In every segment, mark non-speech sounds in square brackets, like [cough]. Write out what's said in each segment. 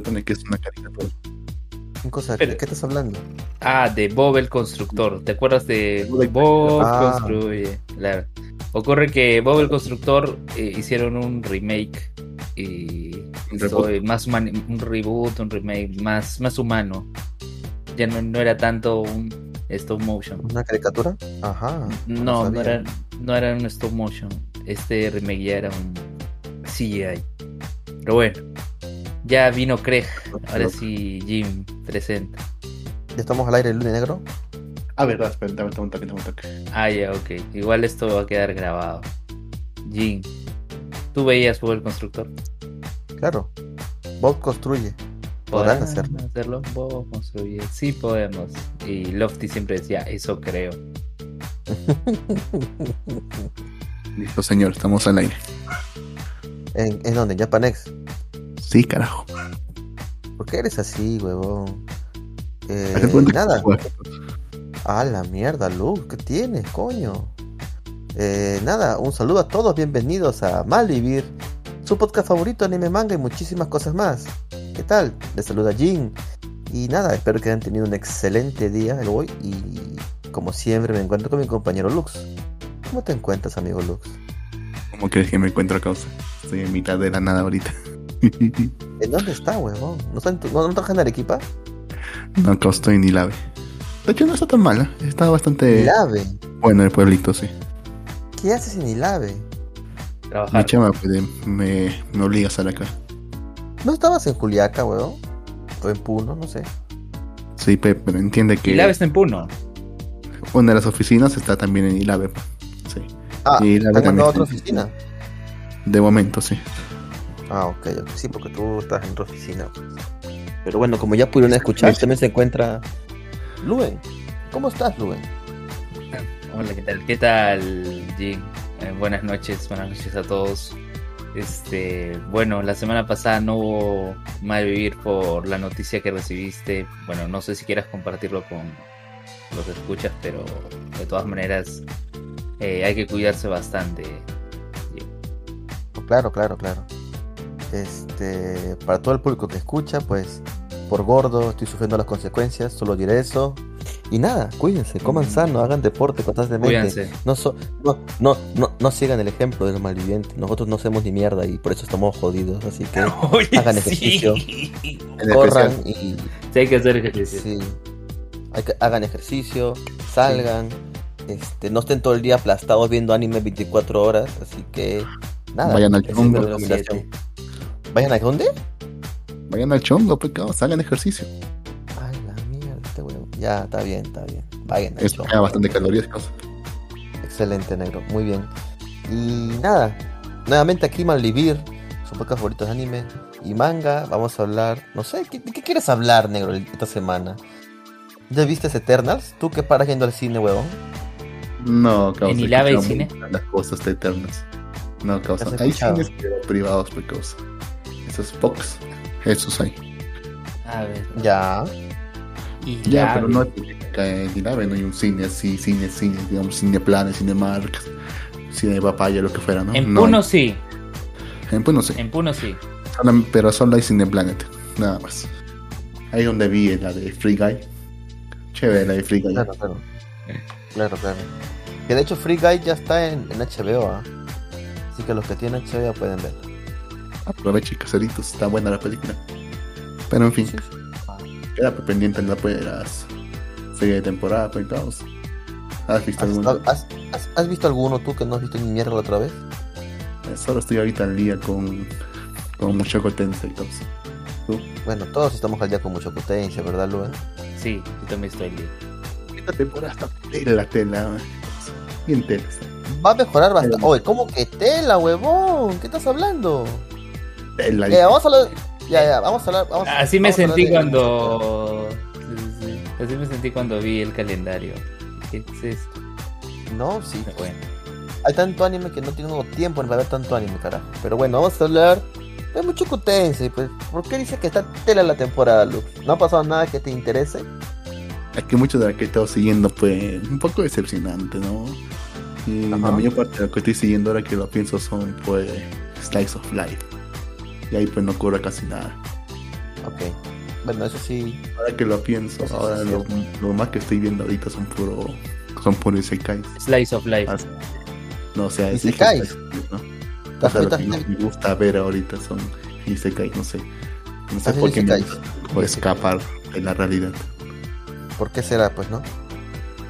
supone que es una caricatura. ¿Qué cosa? Pero- ¿De qué estás hablando? Ah, de Bob el Constructor. ¿Te acuerdas de Bob Ah. Construye? Claro. Ocurre que Bob el Constructor eh, hicieron un remake y Un hizo, reboot. más un reboot, un remake más, más humano. Ya no, no era tanto un stop motion. ¿Una caricatura? Ajá. No, no era, no era un stop motion. Este remake ya era un CGI. Pero bueno, ya vino Craig. Ahora sí, Jim presenta. ¿Ya estamos al aire, Luna Negro? Ah, verdad, espera, dame dame un toque, dame un toque. Ah, ya, ok. Igual esto va a quedar grabado. Jim, ¿tú veías Bob el Constructor? Claro. Bob construye. Podrán hacerlo. hacerlo? Bob construye. Sí podemos. Y Lofty siempre decía, eso creo. [laughs] Listo, señor, estamos al aire. ¿En, en dónde? ¿En Japanex? Sí, carajo. ¿Por qué eres así, huevón? Eh, nada. A la mierda, Luke, ¿qué tienes, coño? Eh, nada, un saludo a todos, bienvenidos a Malvivir, su podcast favorito, anime manga y muchísimas cosas más. ¿Qué tal? Les saluda Jin. Y nada, espero que hayan tenido un excelente día el hoy y como siempre me encuentro con mi compañero Lux. ¿Cómo te encuentras, amigo Lux? ¿Cómo crees que me encuentro a causa? Estoy en mitad de la nada ahorita. ¿En dónde está, huevón? ¿No, está en tu- no, no trabajas en Arequipa? no, acá estoy en Ilave. De hecho, no está tan mala. Está bastante Ilave. bueno el pueblito, sí. ¿Qué haces en Ilave? Mi chama pues, me, me obliga a estar acá. ¿No estabas en Juliaca, huevón? O en Puno, no sé. Sí, pe- pero entiende que Y la ves en Puno. una de las oficinas está también en Ilave. pues. Sí, Ah, Y ¿te Ilave también otra está oficina? de momento, sí. Ah, ok, ok. Sí, porque tú estás en tu oficina. pues. Pero bueno, como ya pudieron escuchar, también se encuentra Luen. ¿Cómo estás, Luen? Hola, ¿qué tal? ¿Qué tal, Jim? Eh, buenas noches, buenas noches a todos. Este, bueno, la semana pasada no hubo mal vivir por la noticia que recibiste. Bueno, no sé si quieras compartirlo con los que escuchas, pero de todas maneras eh, hay que cuidarse bastante. Jim. Claro, claro, claro. Este, para todo el público que escucha, pues, por gordo, estoy sufriendo las consecuencias, solo diré eso. Y nada, cuídense, coman sano, hagan deporte constantemente. Cuídense. No, so- no, no, no, no sigan el ejemplo de los malvivientes. Nosotros no hacemos ni mierda y por eso estamos jodidos. Así que [laughs] Oye, Hagan ejercicio. Corran y Sí, hay que hacer ejercicio. Sí. Hay que, hagan ejercicio, salgan, este, no estén todo el día aplastados viendo anime 24 horas, así que nada. Vayan al esa ¿Vayan a dónde? vayan al chongo, pues, hagan ejercicio. Ay, la mierda, este huevo. Ya, está bien, está bien. Vayan al Eso chongo. bastante calorías, causa. Excelente, negro, muy bien. Y nada, nuevamente aquí Malvivir, su podcast favorito de anime y manga. Vamos a hablar, no sé, ¿qué, de qué quieres hablar, negro, esta semana? ¿Ya viste Eternals? ¿Tú qué paras yendo al cine, huevón? No, causa. ¿En Ilave escuchamos cine? Las cosas de eternas. No, causa. ¿Has Hay cines privados, pues, causa. Esos Fox. Esos hay. A ver. Ya. Y Ya, la- pero no acá en Ilave no hay un cine así, cine, cine, digamos, Cineplanes, Cinemark, Cine de Papaya, lo que fuera, ¿no? En No Puno hay. sí. En Puno sí. En Puno sí. Pero solo hay Cineplanet, nada más. Ahí donde vi la de Free Guy. Chévere la de Free Guy. Claro, claro. Claro, claro. Que de hecho Free Guy ya está en, en HBO, ¿ah? Así que los que tienen HBO pueden ver. Aproveche caseritos, está buena la película. Pero en fin, Sí, sí. queda pendiente la pues, las serie de temporada, pues todos. ¿Has visto ¿Has, alguno? has- has- has visto alguno tú que no has visto ni mierda la otra vez? Eh, Solo estoy ahorita al día con, con Mushoku Tensei y todo. ¿Tú? Bueno, todos estamos al día con mucho potencia, ¿verdad, Luen? Sí, yo también estoy libre. Esta temporada está tela, tela. Bien tela. Va a mejorar bastante. Oye, ¿cómo que tela, huevón? ¿Qué estás hablando? Tela. Ya, vamos a hablar. Ya, ya, vamos a hablar. Vamos, Así me vamos sentí de- cuando. Sí, sí, sí. Así me sentí cuando vi el calendario. ¿Qué es esto? No, sí. Bueno, Hay tanto anime que no tengo tiempo para ver tanto anime, carajo. Pero bueno, vamos a hablar de mucho Tensei, pues. ¿Por qué dices que está tela la temporada, Lux? ¿No ha pasado nada que te interese? Es que mucho de lo que he estado siguiendo fue un poco decepcionante, ¿no? Y la Ajá. mayor parte de lo que estoy siguiendo ahora que lo pienso son pues Slice of Life. Y ahí pues no ocurre casi nada. Ok. Bueno, eso sí. Ahora que lo pienso, Eso ahora lo, más que estoy viendo ahorita son puro. Son puro Isekais. Slice of Life. No, o sea, es Isekais. ¿no? ¿Estás O sea, lo que me gusta ver ahorita son Isekais, no sé. No sé por qué me como escapar de la realidad. ¿Por qué será, pues, no?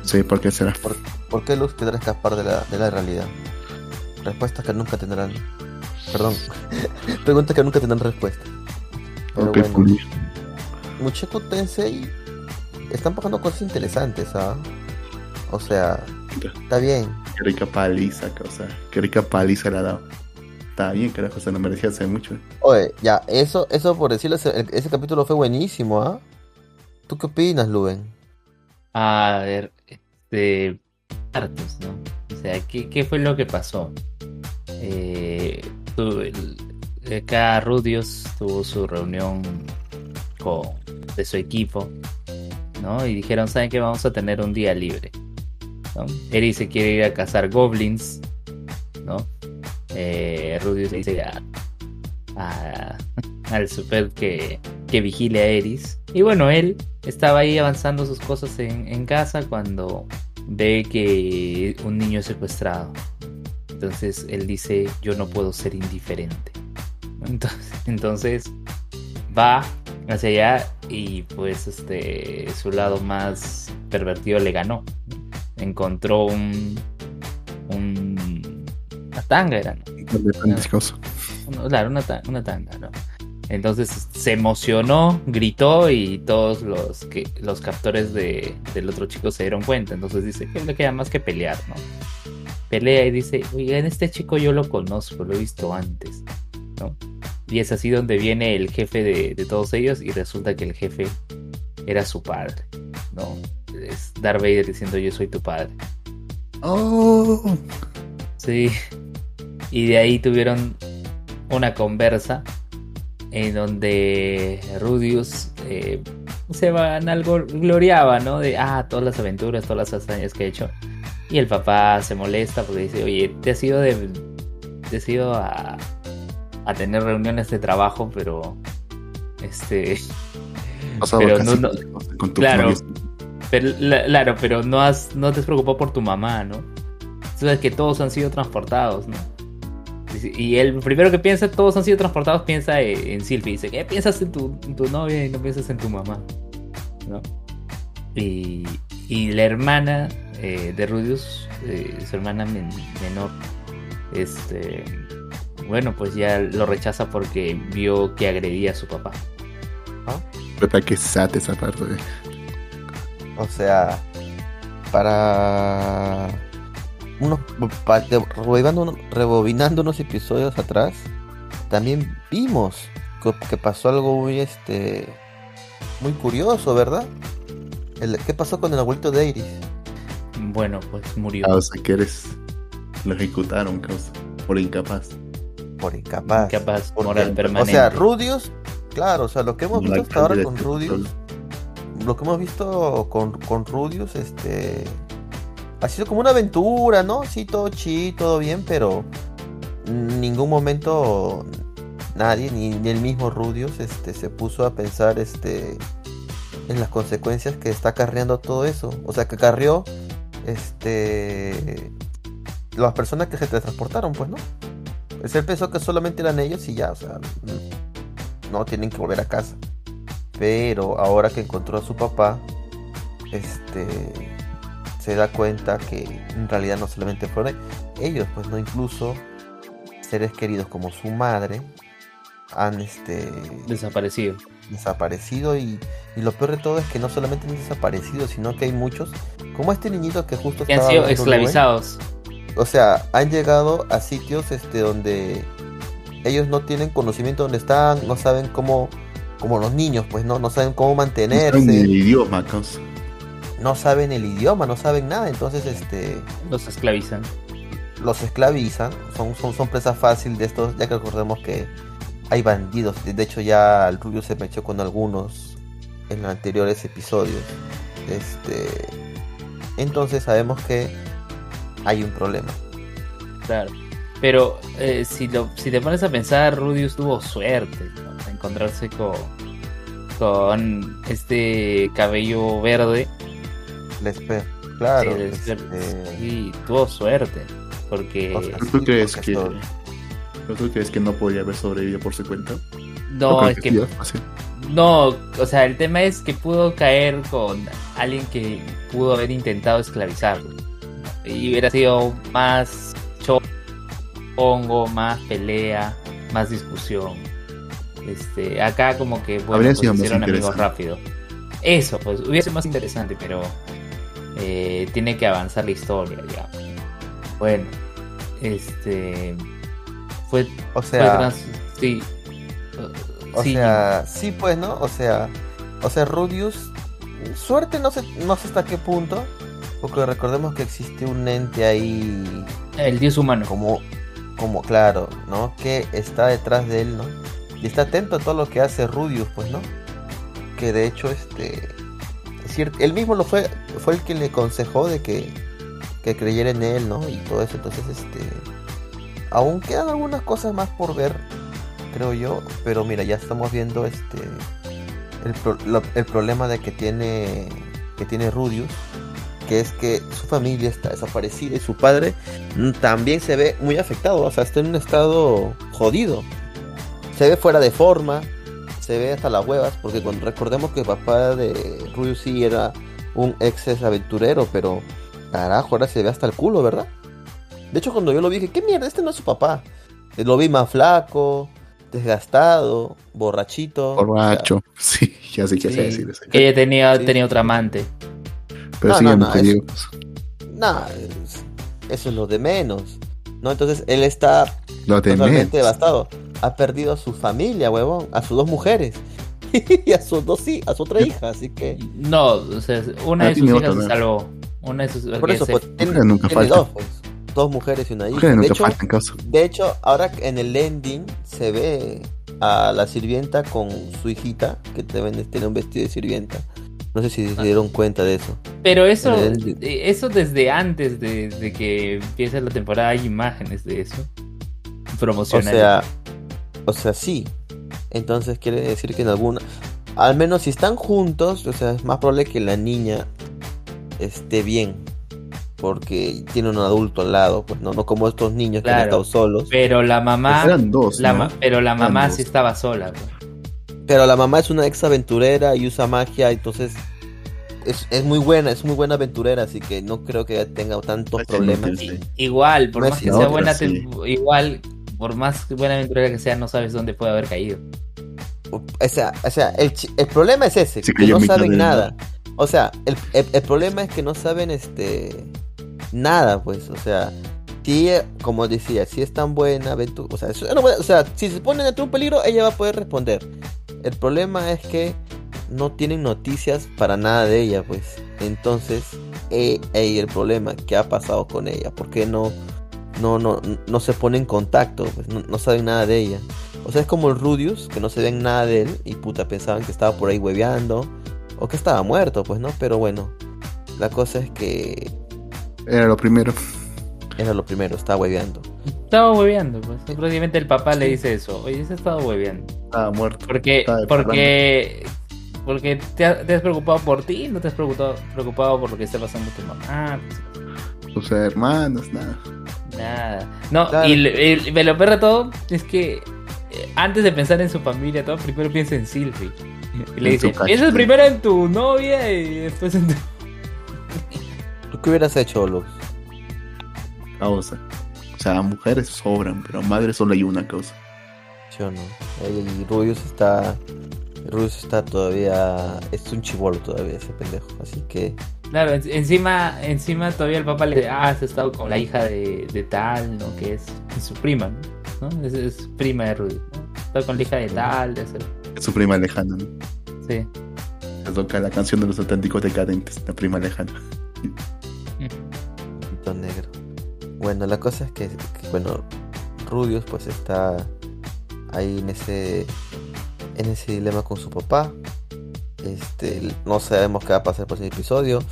Sí, ¿por qué será? ¿Por, por qué Luz querrá escapar de la, de la realidad? Respuestas que nunca tendrán. Perdón. [laughs] Preguntas que nunca tendrán respuesta. Pero bueno. Mucheco Tensei están pasando cosas interesantes, ¿ah? O sea, está bien. Qué rica paliza, o sea, qué rica paliza le ha dado. Está bien, carajo, se lo merecía hace mucho. Oye, ya, eso, eso por decirlo, ese, ese capítulo fue buenísimo, ¿ah? ¿Tú qué opinas, Luben? A ver, este, partes, ¿no? O sea, ¿qué, qué fue lo que pasó? Eh, tu- acá Rudios tuvo su reunión con, de su equipo, ¿no? Y dijeron, ¿saben qué? Vamos a tener un día libre, ¿no? Eri se quiere ir a cazar goblins, ¿no? Eh, Rudius dice a- [laughs] al super que, que vigile a Eris. Y bueno, él estaba ahí avanzando sus cosas en, en casa cuando ve que un niño es secuestrado. Entonces él dice, yo no puedo ser indiferente. Entonces, [laughs] entonces va hacia allá y pues este su lado más pervertido le ganó. Encontró un un una tanga era, ¿no? No, Claro, una, ta- una tanga, ¿no? Entonces se emocionó, gritó y todos los que los captores de, del otro chico se dieron cuenta. Entonces dice que le queda más que pelear, ¿no? Pelea y dice, en este chico yo lo conozco, lo he visto antes, ¿no? Y es así donde viene el jefe de, de todos ellos y resulta que el jefe era su padre, ¿no? Es Darth Vader diciendo yo soy tu padre. ¡Oh! Sí. Y de ahí tuvieron una conversa en donde Rudius eh, se van algo gloriaba, ¿no? De ah, todas las aventuras, todas las hazañas que he hecho. Y el papá se molesta porque dice, oye, te has ido de. Te has ido a, a tener reuniones de trabajo, pero. Este. Pero no- no- con tu claro. Pero, la- claro, pero no, has, no te has preocupado por tu mamá, ¿no? Sabes que todos han sido transportados, ¿no? Y el primero que piensa, todos han sido transportados, piensa eh, en Sylvie. Dice, ¿qué piensas en tu, en tu novia y no piensas en tu mamá? ¿No? Y, y la hermana eh, de Rudius, eh, su hermana men- menor, este, bueno, pues ya lo rechaza porque vio que agredía a su papá. Puta que sate esa parte. O sea, para unos rebobinando, uno- rebobinando unos episodios atrás, también vimos que, que pasó algo muy este muy curioso, ¿verdad? El- ¿Qué pasó con el abuelito de Iris? Bueno, pues murió. Ah, o sea que eres. Lo ejecutaron, causa, por incapaz. Por incapaz. Incapaz, Porque- moral O permanente. sea, Rudius, claro, o sea, lo que hemos visto hasta ahora con Rudius, lo que hemos visto con, con Rudius, este, ha sido como una aventura, ¿no? Sí, todo chido, todo bien, pero en ningún momento nadie, ni, ni el mismo Rudius, este, se puso a pensar, este, en las consecuencias que está acarreando todo eso. O sea, que acarreó, este, las personas que se transportaron, pues, ¿no? Pues él pensó que solamente eran ellos y ya, o sea, no tienen que volver a casa. Pero ahora que encontró a su papá, este se da cuenta que en realidad no solamente fueron ellos, pues no incluso seres queridos como su madre han este Desaparecido. Desaparecido y, y lo peor de todo es que no solamente han desaparecido, sino que hay muchos, como este niñito que justo Que han sido esclavizados. o sea, han llegado a sitios este donde ellos no tienen conocimiento donde están, no saben cómo, como los niños, pues no, no saben cómo No mantenerse, saben ni el idioma, no saben el idioma, no saben nada, entonces este Los esclavizan. los esclavizan, son, son, son presa fácil de estos, ya que recordemos que hay bandidos, de hecho ya el Rubio se mechó con algunos en los anteriores episodios. Este entonces sabemos que hay un problema. Claro. Pero eh, si, lo, si te pones a pensar, Rudius tuvo suerte ¿no? de encontrarse con, con este cabello verde. Lesper, claro. Sí, este, sí, tuvo suerte. Porque. O sea, ¿Tú crees porque que, ¿pero ¿Tú crees que no podría haber sobrevivido por su cuenta? no, es que. No, o sea, el tema es que pudo caer con alguien que pudo haber intentado esclavizarlo. Y hubiera sido más chongo, más pelea, más discusión. Este, acá como que bueno, pues, sido más hicieron amigos rápido. Eso, pues hubiera sido más interesante, pero eh, tiene que avanzar la historia, digamos. Bueno, este fue, o fue sea, trans- sí. o Sí, sea, sí pues, ¿no? O sea, o sea, Rudius, suerte no sé, no sé hasta qué punto, porque recordemos que existe un ente ahí el dios humano. como, como claro, ¿no? Que está detrás de él, ¿no? Y está atento a todo lo que hace Rudius, pues, ¿no? Que de hecho, este, es cierto, él mismo lo fue, fue el que le aconsejó de que, que creyera en él, ¿no? Y todo eso, entonces, este, aún quedan algunas cosas más por ver, creo yo, pero mira, ya estamos viendo, este, el, el problema de que tiene, que tiene Rudius, que es que su familia está desaparecida y su padre mm, también se ve muy afectado, o sea, está en un estado jodido. Se ve fuera de forma, se ve hasta las huevas, porque cuando recordemos que el papá de Rudius sí era un ex aventurero, pero carajo, ahora se ve hasta el culo, ¿verdad? De hecho, cuando yo lo vi, dije, ¿qué mierda? Este no es su papá. Eh, Lo vi más flaco, desgastado, borrachito. Borracho. [laughs] Sí, ya sé qué Sí, decir eso. que ella tenía, Sí. tenía otra amante. Pero No, sí, no, no, mujeriego. Nah, es- eso es lo de menos. ¿No? Entonces él está Lo de totalmente menos. devastado. Ha perdido a su familia, huevón, a sus dos mujeres. [laughs] y a sus dos sí, a su otra hija, así que. No, o sea, una Ah, de sus hijas otra, se ¿no? salvó. Una de sus Por eso, se- pues, tiene, nunca tiene dos, pues, dos mujeres y una hija. De hecho, de hecho, ahora en el ending se ve a la sirvienta con su hijita, que también tiene un vestido de sirvienta. No sé si se dieron cuenta de eso. Pero eso, eh, eso desde antes de, de que empiece la temporada hay imágenes de eso. O Promocionales. sea, o sea, sí. Entonces quiere decir que en alguna, al menos si están juntos, o sea, es más probable que la niña esté bien, porque tiene un adulto al lado, pues no, no como estos niños que han estado solos. pero la mamá, Eran dos, la ¿no? ma- pero la mamá Eran sí dos. estaba sola. pues. Pero la mamá es una ex aventurera y usa magia, entonces es, es muy buena, es muy buena aventurera, así que no creo que tenga tantos sí, problemas. sí. Igual, por No más es que sea otra, buena, sí. igual, por más buena aventura que sea, no sabes dónde puede haber caído. O sea, o sea el, chi- el problema es ese, Se que no saben nada. O sea, el, el- el problema es que no saben este nada, pues, o sea, si como decía, si es tan buena o sea, eso- no, o sea, si se ponen ante un peligro, ella va a poder responder. El problema es que no tienen noticias para nada de ella, pues. Entonces, eh, el problema, ¿qué ha pasado con ella? ¿Por qué no, no, no, no se pone en contacto? Pues no, no saben nada de ella. O sea, es como el Rudius, que no se ven nada de él y puta pensaban que estaba por ahí hueveando o que estaba muerto, pues no, pero bueno, la cosa es que Era lo primero. era lo primero, estaba hueveando. Estaba hueveando, pues. Prácticamente el papá le dice eso. Oye, se ha estado hueveando. Estaba muerto. Porque, Estaba porque, porque te, ha- te has preocupado por ti, no te has preocupado, preocupado por lo que está pasando tu mamá. Ah, pues, Sus hermanos, nada. nada. No, Claro. y, le- y lo peor de todo es que eh, antes de pensar en su familia, todo primero piensa en Sylvie. Y le En dice, piensas primero en tu novia y después en tu... [laughs] ¿Tú qué hubieras hecho, Lux? Causa. O sea, mujeres sobran, pero madres solo hay una causa. Yo no. El Rubius está. El Rubius está todavía. Es un chivolo todavía ese pendejo. Así que. Claro, en- encima, encima todavía el papá le dice, ah, has estado con la hija de, de tal, ¿no? Que es, es su prima, ¿no? Es, es prima de Rudy, ¿no? Está con la hija de tal, de hacer... Es su prima lejana, ¿no? Sí. Le toca la canción de los auténticos decadentes, la prima lejana. Negro. Bueno, la cosa es que, bueno, Rubius pues está ahí en ese en ese dilema con su papá. Este, no sabemos qué va a pasar por ese episodio.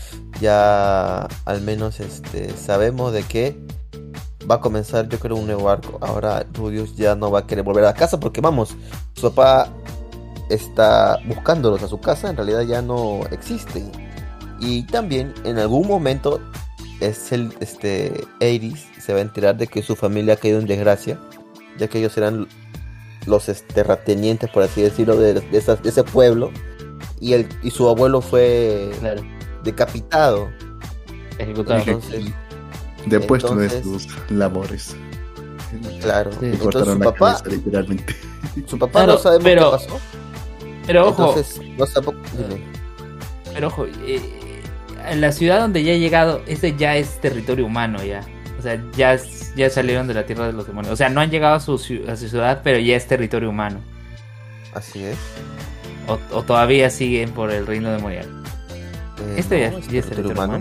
Ya al menos este sabemos de que va a comenzar, yo creo, un nuevo arco. Ahora Rubius ya no va a querer volver a casa porque vamos, su papá está buscándolos a su casa, en realidad ya no existen. Y también en algún momento es el este Iris se va a enterar de que su familia ha caído en desgracia, ya que ellos eran los terratenientes, por así decirlo, de, de, ese pueblo. Y, el, y su abuelo fue decapitado. Ejecutado. Entonces, Depuesto de sus labores. Claro. Entonces su papá, cabeza, literalmente. su papá Claro, no sabemos pero- qué pasó. Pero ojo, Entonces, no sabemos- dime. pero ojo, eh, la ciudad donde ya he llegado, este ya es territorio humano ya. O sea, ya, es- ya salieron de la tierra de los demonios. O sea, no han llegado a su, a su ciudad, pero ya es territorio humano. Así es. O, o todavía siguen por el reino demoníaco. Eh, Este ya, es territorio humano.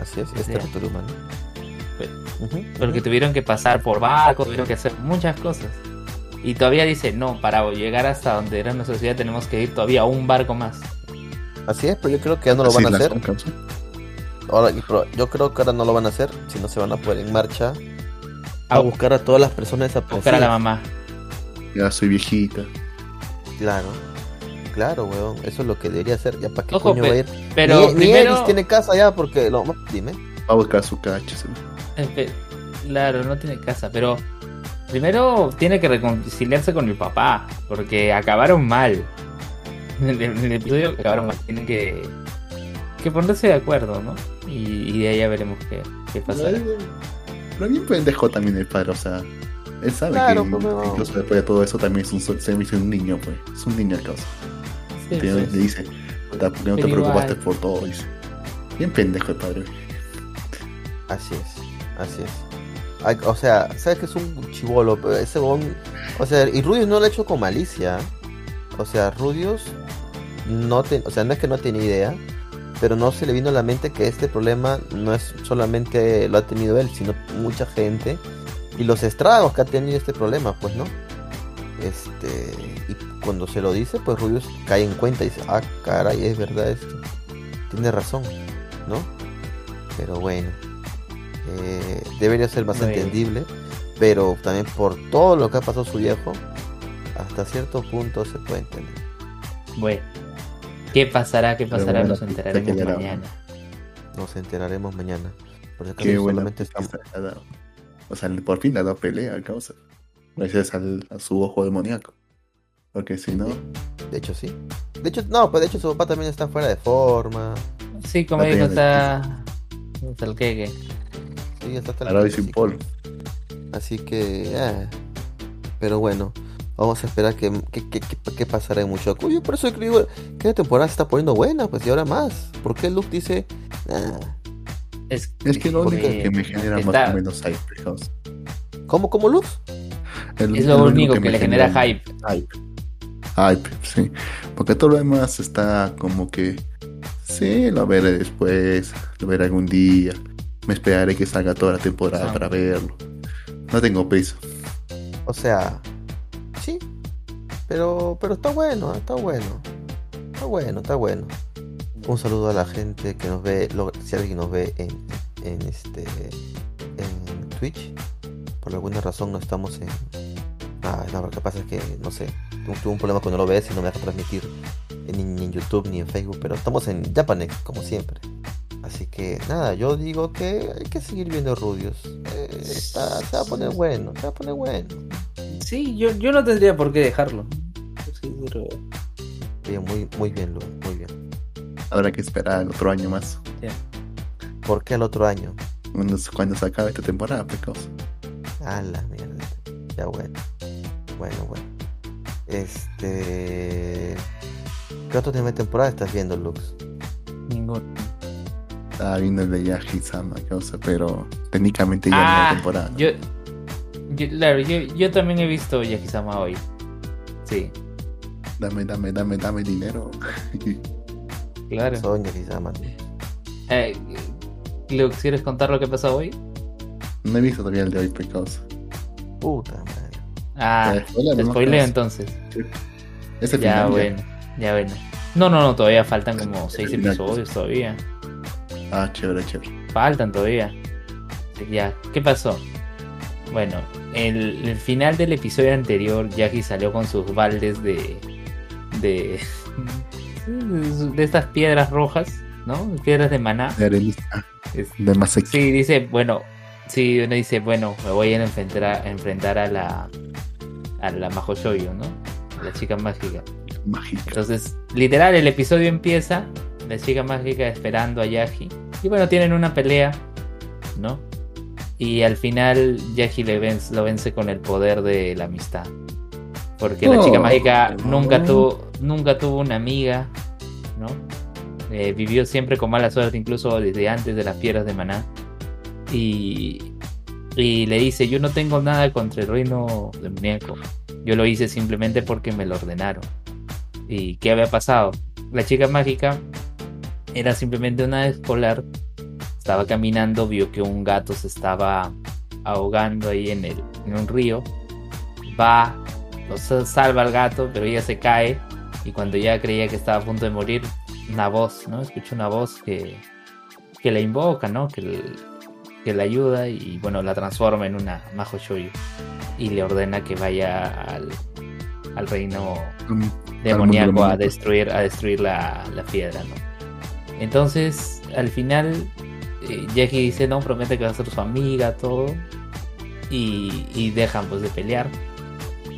Así es, es Sí. territorio humano. Porque tuvieron que pasar por barcos, tuvieron que hacer muchas cosas. Y todavía dice, no, para llegar hasta donde era nuestra ciudad tenemos que ir todavía un barco más. Así es, pero yo creo que ya no lo Así van a hacer. Ahora, yo creo que ahora no lo van a hacer, sino se van a poner en marcha a A buscar a todas las personas buscar a la desaparecidas. mamá. Ya soy viejita. Claro, claro, weón. Eso es lo que debería hacer. Ya para qué Ojo, coño va a ir. Pero ni, primero... Tiene casa ya porque no, dime. Va a buscar su cacho. Claro, no tiene casa, pero primero tiene que reconciliarse con el papá, porque acabaron mal. [laughs] En el, en el episodio acabaron mal, tienen que, que ponerse de acuerdo, ¿no? Y, y de ahí ya veremos qué, qué pasa. Pero bien pendejo también el padre, o sea. Él sabe Claro, que incluso después de todo eso también es un, se me dice un niño, pues. Es un niño el caso. Sí, Que le dice, ¿por qué no te preocupaste igual. por todo? Dice. Bien pendejo el padre. Así es, así es. O sea, sabes que es un chivolo, pero ese bon, o sea, y Rudius no lo ha hecho con malicia. O sea, Rudius no te, o sea, no es que no tiene idea, pero no se le vino a la mente que este problema no es solamente lo ha tenido él, sino mucha gente y los estragos que ha tenido este problema, pues, ¿no? Este, y cuando se lo dice, pues Rudius cae en cuenta y dice, ah, caray, es verdad esto. Tiene razón, ¿no? Pero bueno, eh, debería ser más Bueno. entendible, pero también por todo lo que ha pasado su viejo, hasta cierto punto se puede entender. Bueno, ¿qué pasará? ¿Qué pasará? bueno, Nos enteraremos la- mañana. Nos enteraremos mañana. Por si acaso Qué buena solamente estamos... O sea, por fin le ha dado pelea al causa. Gracias al, a su ojo demoníaco. Porque si no, De hecho, sí. De hecho, no, pues de hecho su papá también está fuera de forma. Sí, como bien, está... está el queque. Sí, está hasta el ahora hoy culo, sin. Así que, eh, pero bueno, vamos a esperar que, que, que, que- que pasará en Mushoku. Yo por eso digo que la temporada se está poniendo buena, pues y ahora más. ¿Por qué Luke dice, ah, Es, Es que lo único que me genera está- más o menos hype, fijaos. ¿cómo, cómo Luke? El- Es lo único que, le genera hype. Hype. Hype, sí. Porque todo lo demás está como que. Sí, lo veré después. Lo veré algún día. Me esperaré que salga toda la temporada Ah. para verlo. No tengo prisa. O sea, pero, pero está bueno, está bueno. Está bueno, está bueno. Un saludo a la gente que nos ve, si alguien nos ve en, en este en Twitch. Por alguna razón no estamos en. Ah, no, lo que pasa es que no sé. tu- Tuve un problema cuando lo ves y no me deja transmitir ni en YouTube ni en Facebook, pero estamos en Japanex, como siempre. Así que nada, yo digo que hay que seguir viendo Rudios. Eh, se va a poner bueno, se va a poner bueno. Sí, yo, yo no tendría por qué dejarlo. Muy, muy bien, Lu, muy bien. Habrá que esperar el otro año más. ¿Por qué al otro año? Cuando, cuando se acabe esta temporada, pecos. A la mierda. Ya bueno. Bueno, bueno. Este. ¿Qué otro tema de temporada estás viendo, Lux? Ninguno. Estaba viendo el de Yaji-sama, cosa, pero técnicamente ya no Ah, hay temporada. yo, yo- claro, yo, yo también he visto Yakizama hoy. Sí, Dame, dame, dame, dame dinero. claro. Soña, quizá, man. Eh, Luke, ¿quieres contar lo que pasó hoy? no he visto todavía el de hoy, pecos. Puta madre. Ah, Ya, te ¿no? spoileo entonces. Es el Ya, final, bueno, ya bueno. No, no, no, todavía faltan como Es seis el final. episodios todavía. Ah, chévere, chévere. Faltan todavía. Ya, ¿qué pasó? Bueno, el, el final del episodio anterior, Jackie salió con sus baldes de, de, de estas piedras rojas, ¿no? Piedras de maná. De. Es- De Maseki. Sí, dice, bueno, sí, uno dice, bueno, me voy a enfrentar a, enfrentar a la a la Majo Shoyo, ¿no? A la chica mágica. Mágica. Entonces, literal, el episodio empieza, la chica mágica esperando a Yaji. Y bueno, tienen una pelea, ¿no? Y al final Yaji le vence, lo vence con el poder de la amistad. Porque la chica mágica nunca tuvo, nunca tuvo una amiga, ¿no? Eh, vivió siempre con mala suerte, incluso desde antes de las piedras de Maná. Y, y le dice, yo no tengo nada contra el reino demoníaco. Yo lo hice simplemente porque me lo ordenaron. ¿Y qué había pasado? La chica mágica era simplemente una escolar. Estaba caminando, vio que un gato se estaba ahogando ahí en, el, en un río. Va, lo sa- salva al gato, pero ella se cae. Y cuando ya creía que estaba a punto de morir, una voz, ¿no? Escucha una voz que, que la invoca, ¿no? Que, que la ayuda y bueno, la transforma en una Majo Shoyu. Y le ordena que vaya al, al reino Mm, demoníaco a destruir, a destruir la, la piedra, ¿no? Entonces, al final, eh, Jackie dice, no, promete que va a ser su amiga, todo. Y, y dejan pues de pelear.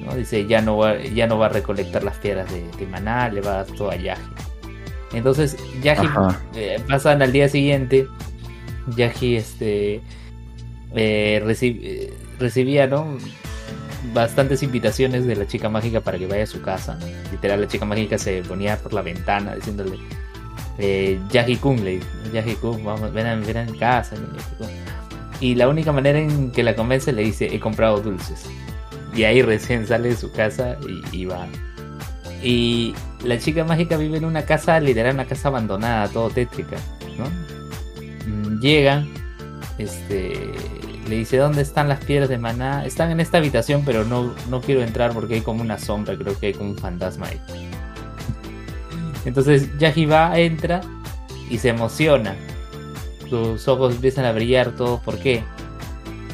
¿No? Dice, ya no, va, ya no va a recolectar las piedras de, de maná, le va a dar todo a Yaji. Entonces, Yaji eh, pasan al día siguiente. Yaji este, eh, eh, recibía, ¿no? bastantes invitaciones de la chica mágica para que vaya a su casa. ¿no? Literal, la chica mágica se ponía por la ventana diciéndole, eh, Yaji Kun, le Yaji Kun, vamos, ven a, ven a mi casa. Y la única manera en que la convence le dice, he comprado dulces. Y ahí recién sale de su casa y, y va. Y la chica mágica vive en una casa, literal, una casa abandonada, todo tétrica, ¿no? Mm, Llega, este, le dice, ¿dónde están las piedras de maná? Están en esta habitación, pero no, no quiero entrar porque hay como una sombra, creo que hay como un fantasma ahí. Entonces Yaji va, entra y se emociona. Sus ojos empiezan a brillar todos, ¿por qué?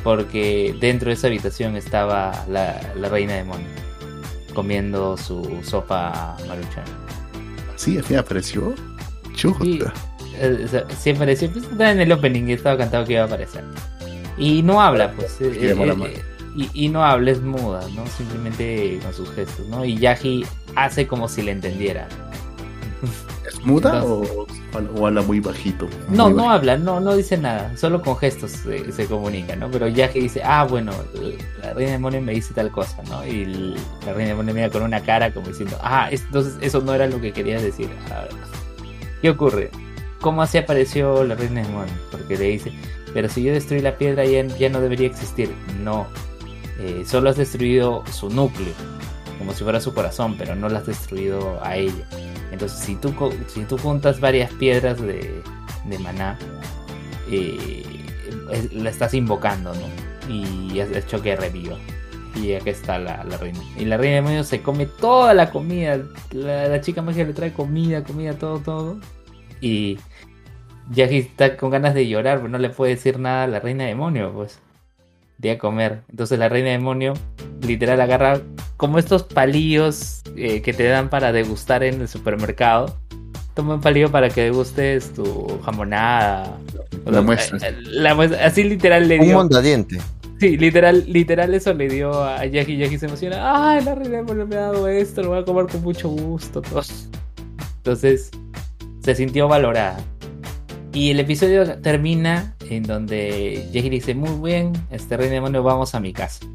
Porque dentro de esa habitación estaba la, la reina demonio comiendo su sopa maruchan. Sí, fin apareció. Chuta. Sí, eh, o sea, sí apareció, pues estaba en el opening y estaba cantado que iba a aparecer. Y no habla, pues. eh, eh, y, y no habla, es muda, ¿no? Simplemente con sus gestos, ¿no? Y Yaji hace como si le entendiera. ¿Es muda Entonces- o, o habla muy bajito? No, Muy no bajito. habla, no, no dice nada, solo con gestos se, se comunica, ¿no? Pero Yaji dice, ah, bueno, la reina demonio me dice tal cosa, ¿no? Y el- la reina demonio mira con una cara como diciendo, ah, es- entonces eso no era lo que querías decir. Ah, ¿Qué ocurre? ¿Cómo así apareció la reina demonio? Porque le dice, pero si yo destruí la piedra ya, ya no debería existir. No, eh, solo has destruido su núcleo, como si fuera su corazón, pero no la has destruido a ella. Entonces, si tú, si tú juntas varias piedras de, de maná, eh, la estás invocando, ¿no? Y has hecho que reviva. Y acá está la, la reina. Y la reina demonio se come toda la comida. La, la chica mágica le trae comida, comida, todo, todo. Y Yagi está con ganas de llorar, pero no le puede decir nada a la reina demonio, pues. De a comer. Entonces la reina demonio literal agarra como estos palillos eh, que te dan para degustar en el supermercado. Toma un palillo para que degustes tu jamonada. La muestra. Eh, la muestra- así literal le Un dio. mondadiente. Sí, literal, literal eso le dio a Yagi. Yagi se emociona. Ay, la reina demonio me ha dado esto, lo voy a comer con mucho gusto. todo". Entonces se sintió valorada. Y el episodio termina en donde Yagi dice, muy bien, este reina demonio, vamos a mi casa.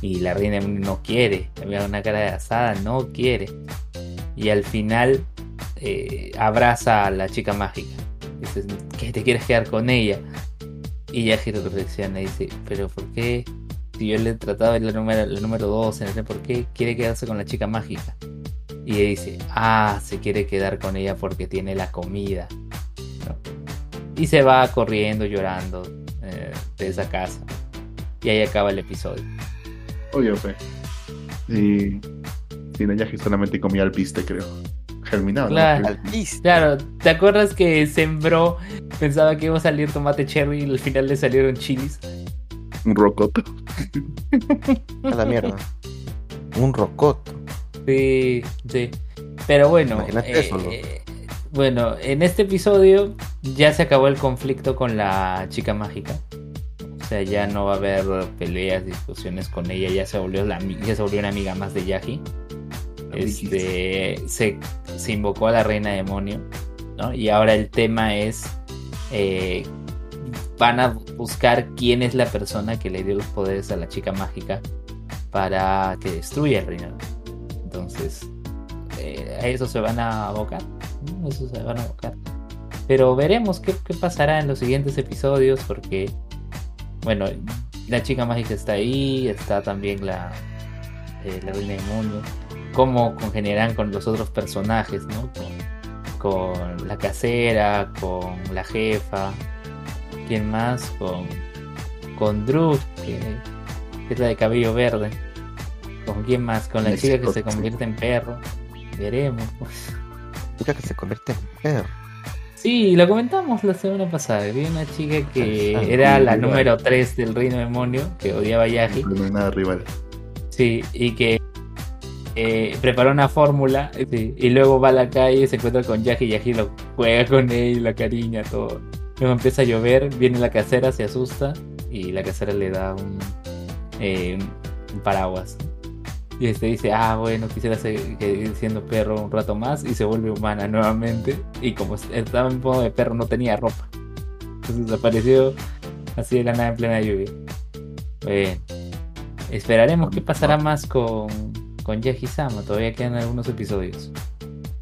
Y la reina demonio no quiere, había una cara de asada, no quiere. Y al final eh, abraza a la chica mágica. Dice, ¿qué te quieres quedar con ella? Y Yagi reflexiona y dice, pero ¿por qué? Si yo le he tratado la número, la número 2, ¿por qué quiere quedarse con la chica mágica? Y ella dice, ah, se quiere quedar con ella porque tiene la comida. ¿no? Y se va corriendo, llorando eh, de esa casa. Y ahí acaba el episodio. Obvio, fe. Y. Sí, Nayaji solamente comía al piste, creo. Germinado. ¿no? Claro. Al pis. Claro, ¿te acuerdas que sembró? Pensaba que iba a salir tomate cherry y al final le salieron chilis. Un rocoto. A la mierda. Un rocoto. Sí, sí. Pero bueno, Imagínate eh, eso, ¿no? eh, bueno, en este episodio ya se acabó el conflicto con la chica mágica. O sea, ya no va a haber peleas, discusiones con ella, ya se volvió la ya se volvió una amiga más de Yaji. Este se, se invocó a la reina demonio, ¿no? Y ahora el tema es eh, van a buscar quién es la persona que le dio los poderes a la chica mágica para que destruya el reino. Entonces, eh, a eso se van a abocar. ¿no? Eso se van a abocar. Pero veremos qué, qué pasará en los siguientes episodios porque, bueno, la chica mágica está ahí, está también la, eh, la reina demonio. Cómo congeniarán con los otros personajes, ¿no? Con, con la casera, con la jefa. ¿Quién más? Con, con Drew, que, que es la de cabello verde. ¿Con quién más? Con la La chica que se sí. convierte en perro. Veremos. pues. Chica que se convierte en perro. Sí, lo comentamos la semana pasada. Había una chica que Ah, era la rival. número 3 del reino demonio, que odiaba a Yaji. No hay nada rival. Sí, y que eh, preparó una fórmula sí, y luego va a la calle, se encuentra con Yaji y Yaji lo juega con él, la cariña, todo. Luego empieza a llover, viene la casera, se asusta y la casera le da un, eh, un paraguas. Y este dice, ah, bueno, quisiera seguir siendo perro un rato más y se vuelve humana nuevamente. Y como estaba en modo de perro, no tenía ropa. Entonces apareció así de la nada en plena lluvia. Bueno, esperaremos qué pasará más con, con Yaji Sama. Todavía quedan algunos episodios.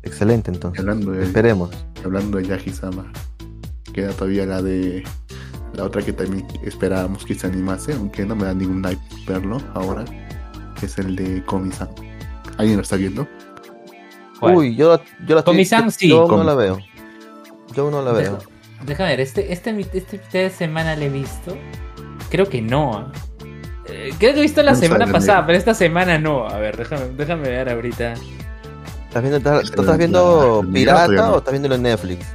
Excelente, entonces. Hablando de, Esperemos. hablando de Yaji-sama, queda todavía la de la otra que también esperábamos que se animase, aunque no me da ningún like verlo ahora, que es el de Komi-san. ¿Alguien lo está viendo? ¿Cuál? Uy, yo, yo la Komi-san, sí. Yo no la veo. Yo no la veo. Déjame ver, este, este, este de semana le he visto. Creo que no. ¿ah? Eh, creo que he visto la No semana sabe, pasada, pero esta semana no. A ver, déjame, déjame ver ahorita. ¿Estás viendo, estás, viendo la- pirata no. o estás viendo en Netflix?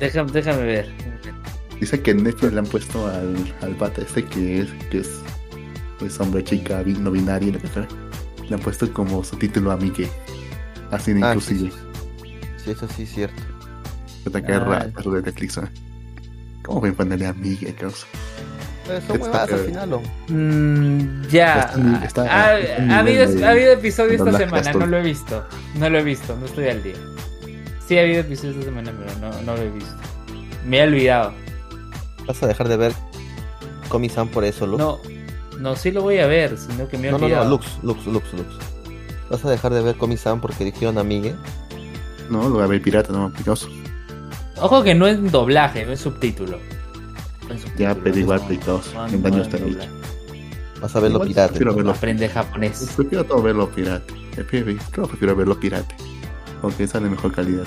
Déjame, déjame ver. Dice que en Netflix le han puesto al, al pata este que es, que es, es hombre, chica, bi- no binario, lo que. Le han puesto como su título a Mike. Así de Ah, inclusive. Sí, eso sí es cierto. Que te Ah. raro eso de Netflix. ¿eh? ¿Cómo pueden ponerle a Mike, causa? Eh, son huevadas al final. ¿o? Mm, ya. Está en- está- ha, está en ha habido, de- ha habido episodio esta semana, no lo he visto. No lo he visto, no estoy al día. Sí ha habido episodio esta semana, pero no, no lo he visto. Me he olvidado. ¿Vas a dejar de ver Komi-san por eso, Lux? No, no, sí lo voy a ver, sino que me he no, no, olvidado. no, Lux, Lux, Lux, Lux. ¿Vas a dejar de ver Komi-san porque dijeron a Migue? No, lo voy a ver pirata, no, picoso. Ojo que no es doblaje, no es subtítulo. No es Ya, subtítulo, pero igual, no, picados. no, En no daños es te he doblaje. Vas a verlo Igual pirata. prefiero verlo. Aprende japonés. Prefiero todo verlo pirata. Yo prefiero verlo pirata. Porque sale mejor calidad.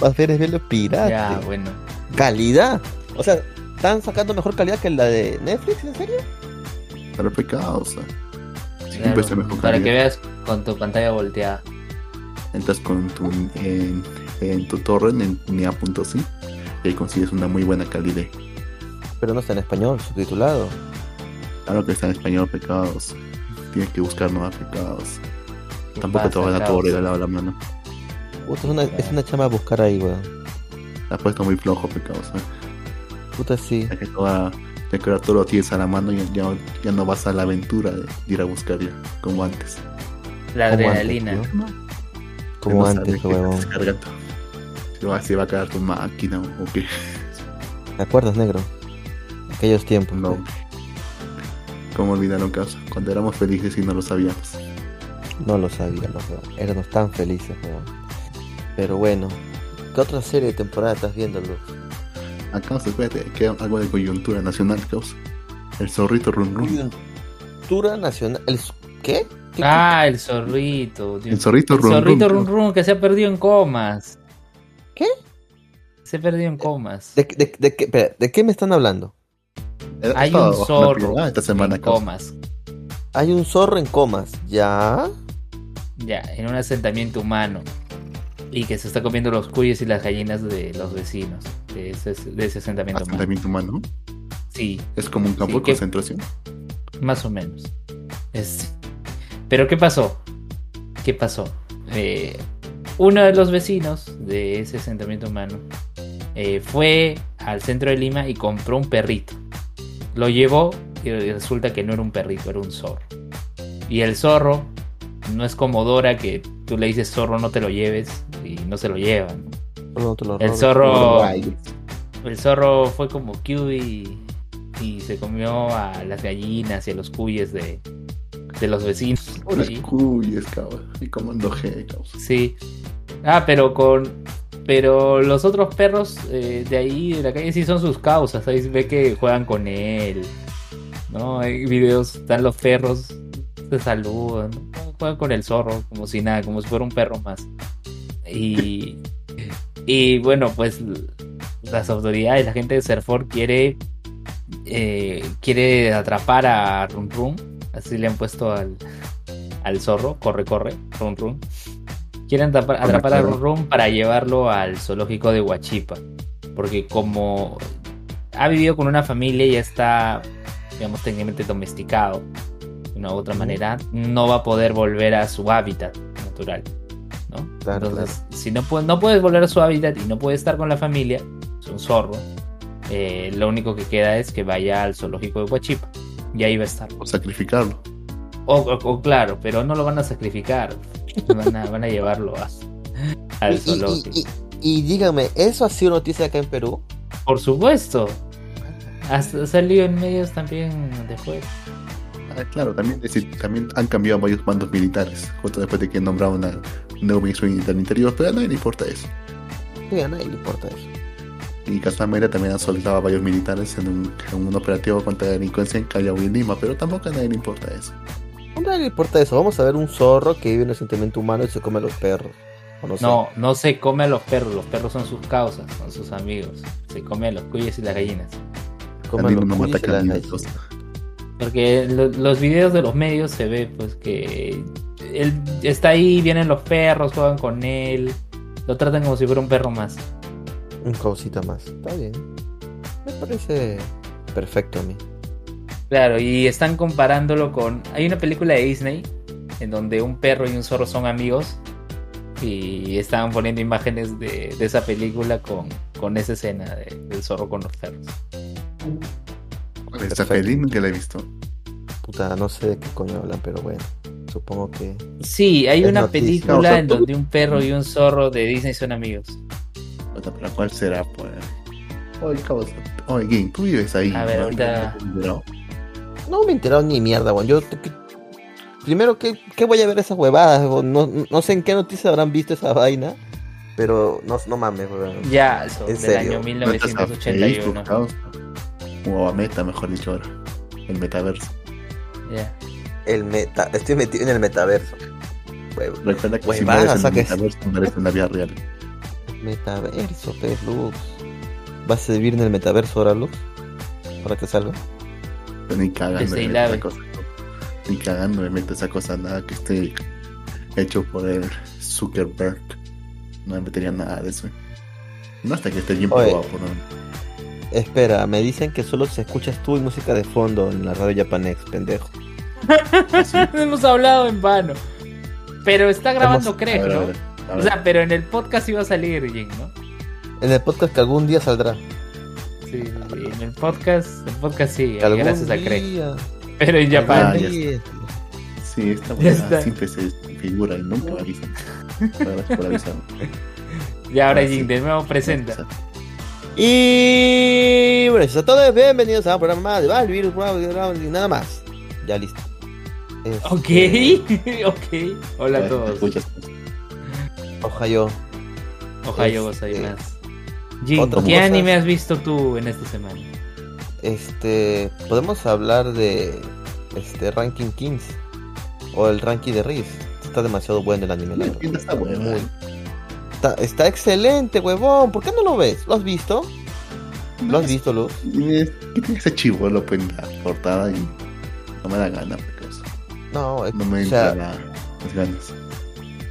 Vas a ver, es verlo pirata. Ya, bueno. ¿Calidad? O sea, ¿están sacando mejor calidad que la de Netflix? ¿En serio? Claro, está mejor para que veas con tu pantalla volteada. Entras con tu, en, en tu torrent en nia.si y ahí consigues una muy buena calidad. Pero no está en español, subtitulado. Claro que está en español, pecados. Tienes que buscar nuevos pecados. ¿Qué Tampoco te van a todo regalado a la mano. Puta, es una, es una chama buscar ahí, weón. La has puesto muy flojo, pecados. ¿eh? Puta, sí. Ya que, toda, ya que ahora todo lo tienes a la mano y ya, ya no vas a la aventura de ir a buscar ya, como antes. La Como antes, adrenalina. ¿no? Como no antes, cargando. Si va, a quedar tu máquina o qué. ¿Te acuerdas, negro? Aquellos tiempos. No. ¿Cómo olvidaron caso? Cuando éramos felices y no lo sabíamos. No lo sabíamos, weón. Éramos tan felices, weón. Pero bueno. ¿Qué otra serie de temporada estás viendo, Luz? Acá, espérate, queda algo de coyuntura nacional, causa. El zorrito run run. Coyuntura nacional. ¿El... ¿Qué? ¿Qué- Ah, el zorrito. Dios. El zorrito El run zorrito run. run run que se ha perdido en comas. ¿Qué? Se ha perdido en comas. ¿De, de, de qué, espera, ¿de qué me están hablando? Eh, Hay un zorro prioridad esta semana, en comas. Hay un zorro en comas. ¿Ya? Ya, en un asentamiento humano. Y que se está comiendo los cuyes y las gallinas de los vecinos. De ese, de ese asentamiento humano. Asentamiento humano. Sí, Es como un campo Sí, de que- concentración. Más o menos. Es... Pero ¿qué pasó? ¿Qué pasó? Eh, uno de los vecinos de ese asentamiento humano eh, fue al centro de Lima y compró un perrito. Lo llevó y resulta que no era un perrito, era un zorro. Y el zorro no es como Dora que tú le dices zorro no te lo lleves y no se lo llevan. No te lo El zorro, el zorro fue como Q y, y se comió a las gallinas y a los cuyes de, de los vecinos. Sí. cuyes, cabrón. Y comando G, cabrón. Sí. Ah, pero con. Pero los otros perros eh, de ahí, de la calle, sí son sus causas. Ahí se ve que juegan con él. ¿No? Hay videos, están los perros, se saludan. ¿no? Juegan con el zorro, como si nada, como si fuera un perro más. Y. Y bueno, pues las autoridades, la gente de Serfor quiere. eh, quiere atrapar a Rum Rum. Así le han puesto al, al zorro. Corre, corre, Rum Rum. Quieren atrapar, atrapar a Rum Rum para llevarlo al zoológico de Huachipa. Porque como ha vivido con una familia y está, digamos, técnicamente domesticado de una u otra manera, no va a poder volver a su hábitat natural. ¿No? Claro, Entonces, si no, no puedes volver a su hábitat y no puede estar con la familia, es un zorro, eh, lo único que queda es que vaya al zoológico de Huachipa. Y ahí va a estar. O sacrificarlo. O, o- o claro, pero no lo van a sacrificar. Van a, van a llevarlo a- al y, zoológico. y, y- y dígame, ¿eso ha sido noticia acá en Perú? Por supuesto. Ha salido en medios también de fuera. Ah, claro, también, decir, también han cambiado varios mandos militares, justo después de que nombraron al nuevo ministro del Interior, pero a nadie le importa eso. Sí, a nadie le importa eso. Y casualmente también han soldado a varios militares en un, en un operativo contra la delincuencia en Callao y Lima, pero tampoco a nadie le importa eso. A nadie le importa eso. Vamos a ver un zorro que vive en el sentimiento humano y se come a los perros. No, sé. No, no se come a los perros. Los perros son sus causas, son sus amigos. Se come a los cuyes y las gallinas. come a También los no mata cuyes y las gallinas. Porque lo- los videos de los medios se ve pues que él está ahí, vienen los perros, juegan con él, lo tratan como si fuera un perro más. Un cosita más. Está bien. Me parece perfecto a mí. Claro, y están comparándolo con... Hay una película de Disney en donde un perro y un zorro son amigos y estaban poniendo imágenes de, de esa película con, con esa escena de- del zorro con los perros. Esta Perfecto. peli nunca la he visto. Puta, no sé de qué coño hablan, pero bueno. Supongo que. Sí, hay una noticia. película O sea, en donde un perro y un zorro de Disney son amigos. Puta, ¿Para cuál será? Pues. Oye, causa. Oye, Game, tú vives ahí. A ver, ¿no? ahorita- ¿No? No me he enterado ni mierda, weón. Yo. que- Primero, ¿qué, ¿qué voy a ver esas huevadas? No, no sé en qué noticia habrán visto esa vaina. Pero no, no mames, weón. Ya, eso, ¿En del serio? año ¿No estás a 1981. O a Meta, mejor dicho ahora. El metaverso. Ya. El meta. Estoy metido en el metaverso. Huevo. Recuerda que si Huevada, mueres en el saques. metaverso, mueres en la vida real. Metaverso, pez Lux. ¿Vas a vivir en el metaverso ahora, Lux? Para que salga. Ni cagando me meto esa cosa. Ni cagando me meto esa cosa, nada que esté hecho por el Zuckerberg. No me metería nada de eso. No hasta que esté bien probado por Espera, me dicen que solo se escuchas tú y música de fondo en la radio Japanex, pendejo. [laughs] Hemos hablado en vano. Pero está grabando Hemos- Craig, A ver, a ¿no? ver, O sea, pero en el podcast iba a salir, Jin, ¿no? En el podcast que algún día saldrá. Sí, en el podcast, el podcast sí, Algún gracias a Craig. Pero en Ah, Japan. ya día. Sí, esta está. siempre se figura y nunca [laughs] avisan. Gracias por avisarme. Y ahora Ah, Jin, sí. de nuevo presenta. Y bueno, eso es todo. Bienvenidos a un programa más de Val, Virus, nada más. Ya listo. Este, Ok, [laughs] ok. Hola a ¿Te todos. escuchas? Ohio. Ohio Este, gozaimasu. Jin, otras ¿qué cosas. anime has visto tú en esta semana? Este. Podemos hablar de. Este ranking Kings. O el ranking de Riz. Está demasiado bueno el anime, la verdad. ¿Quién está bueno? Muy. Está, está excelente, huevón. ¿Por qué no lo ves? ¿Lo has visto? ¿Lo has visto, Luz? ¿Qué tiene ese chivolo pues, en la portada y no me da gana, porque, No, es- no me o sea, la- las ganas.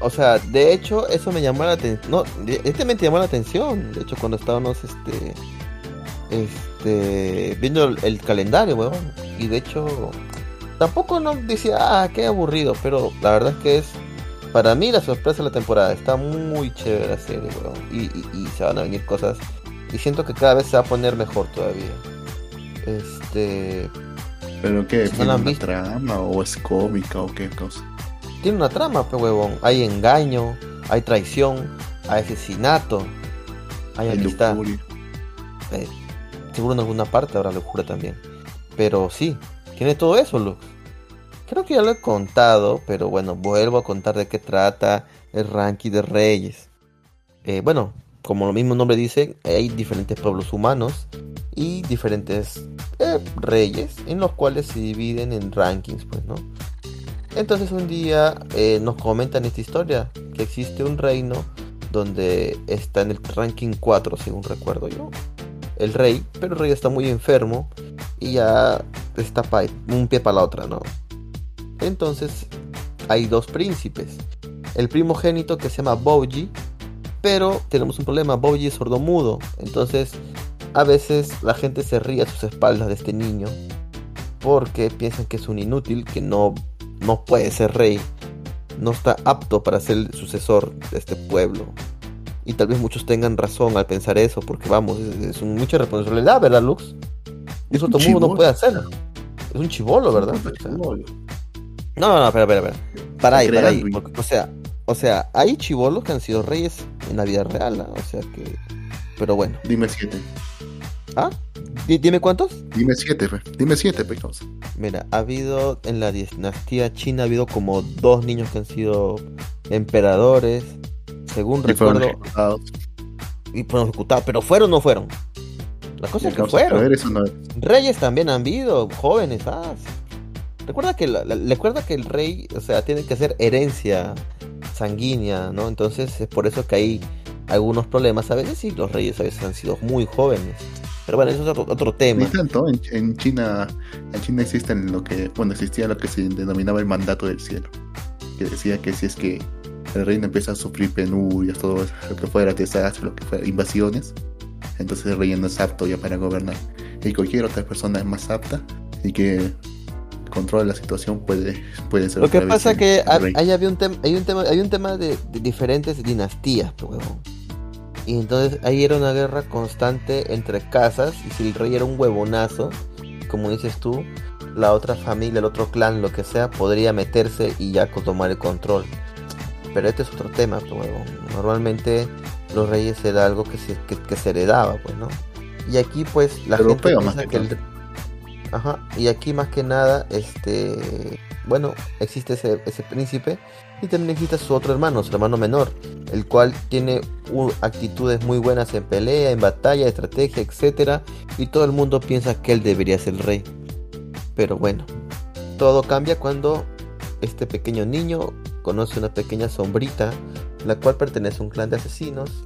O sea, de hecho, eso me llamó la atención. No, de- este me llamó la atención. De hecho, cuando estábamos, este. Este. Viendo el, el calendario, weón. Y de hecho. Tampoco no decía, ah, qué aburrido. Pero la verdad es que es para mí la sorpresa de la temporada. Está muy chévere la serie, weón. Y, y, y se van a venir cosas. Y siento que cada vez se va a poner mejor todavía. Este. ¿Pero qué? ¿Tiene una visto. trama o es cómica o qué cosa? Tiene una trama, pe huevón. Hay engaño, hay traición, hay asesinato, hay Hay amistad. Eh, seguro en alguna parte habrá locura también. Pero sí, tiene todo eso, Lux. Creo que ya lo he contado, pero bueno, vuelvo a contar de qué trata el ranking de reyes. Eh, bueno, como lo mismo nombre dice, hay diferentes pueblos humanos y diferentes eh, reyes en los cuales se dividen en rankings, pues, ¿no? Entonces un día eh, nos comentan esta historia, que existe un reino donde está en el ranking 4, según recuerdo yo el rey, pero el rey está muy enfermo y ya está un pie para la otra, ¿no? Entonces hay dos príncipes. El primogénito que se llama Bougie, pero tenemos un problema, Bougie es sordomudo, entonces a veces la gente se ríe a sus espaldas de este niño porque piensan que es un inútil, que no, no puede ser rey, no está apto para ser el sucesor de este pueblo. Y tal vez muchos tengan razón al pensar eso, porque vamos, es, es mucha responsabilidad, ¿verdad, Lux? Es Eso todo mundo no puede hacerlo. Es un chivolo, ¿verdad? O sea. No, no, no, espera, espera, espera. Para ahí, para ahí. porque, o sea, o sea, hay chivolos que han sido reyes en la vida real, ¿ah? o sea que. Pero bueno. Dime siete. ¿Ah? Di- Dime cuántos. Dime siete, pe. Dime siete, pe. causa. Mira, ha habido en la dinastía china ha habido como dos niños que han sido emperadores, según Y fueron recuerdo, ejecutados. y fueron ejecutados, pero fueron o no fueron. La cosa es que fueron. no. Reyes también han habido, jóvenes, ah. Recuerda que la- recuerda que el rey, o sea, tiene que hacer herencia sanguínea, ¿no? Entonces es por eso que hay algunos problemas a veces y los reyes a veces han sido muy jóvenes. Pero bueno, eso es otro, otro tema. Ni tanto, en, China, en China lo que, bueno, existía lo que se denominaba el mandato del cielo, que decía que si es que el reino empieza a sufrir penurias, todo eso, lo que fuera desastre, lo que fuera invasiones, entonces el rey no es apto ya para gobernar. Y cualquier otra persona es más apta y que controla la situación puede, puede ser Lo que pasa que el ha- rey. ahí había un, hay un tema, hay un tema de, de diferentes dinastías, pues, huevón. Y entonces ahí era una guerra constante entre casas y si el rey era un huevonazo, como dices tú, la otra familia, el otro clan, lo que sea, podría meterse y ya tomar el control. Pero este es otro tema, pues, huevón. Normalmente los reyes era algo que se, que, que se heredaba, pues, ¿no? Y aquí pues la gente piensa que el, Ajá, y aquí más que nada, este, bueno, existe ese, ese príncipe y también existe su otro hermano, su hermano menor, el cual tiene actitudes muy buenas en pelea, en batalla, estrategia, etcétera, y todo el mundo piensa que él debería ser el rey. Pero bueno, todo cambia cuando este pequeño niño conoce una pequeña sombrita, la cual pertenece a un clan de asesinos,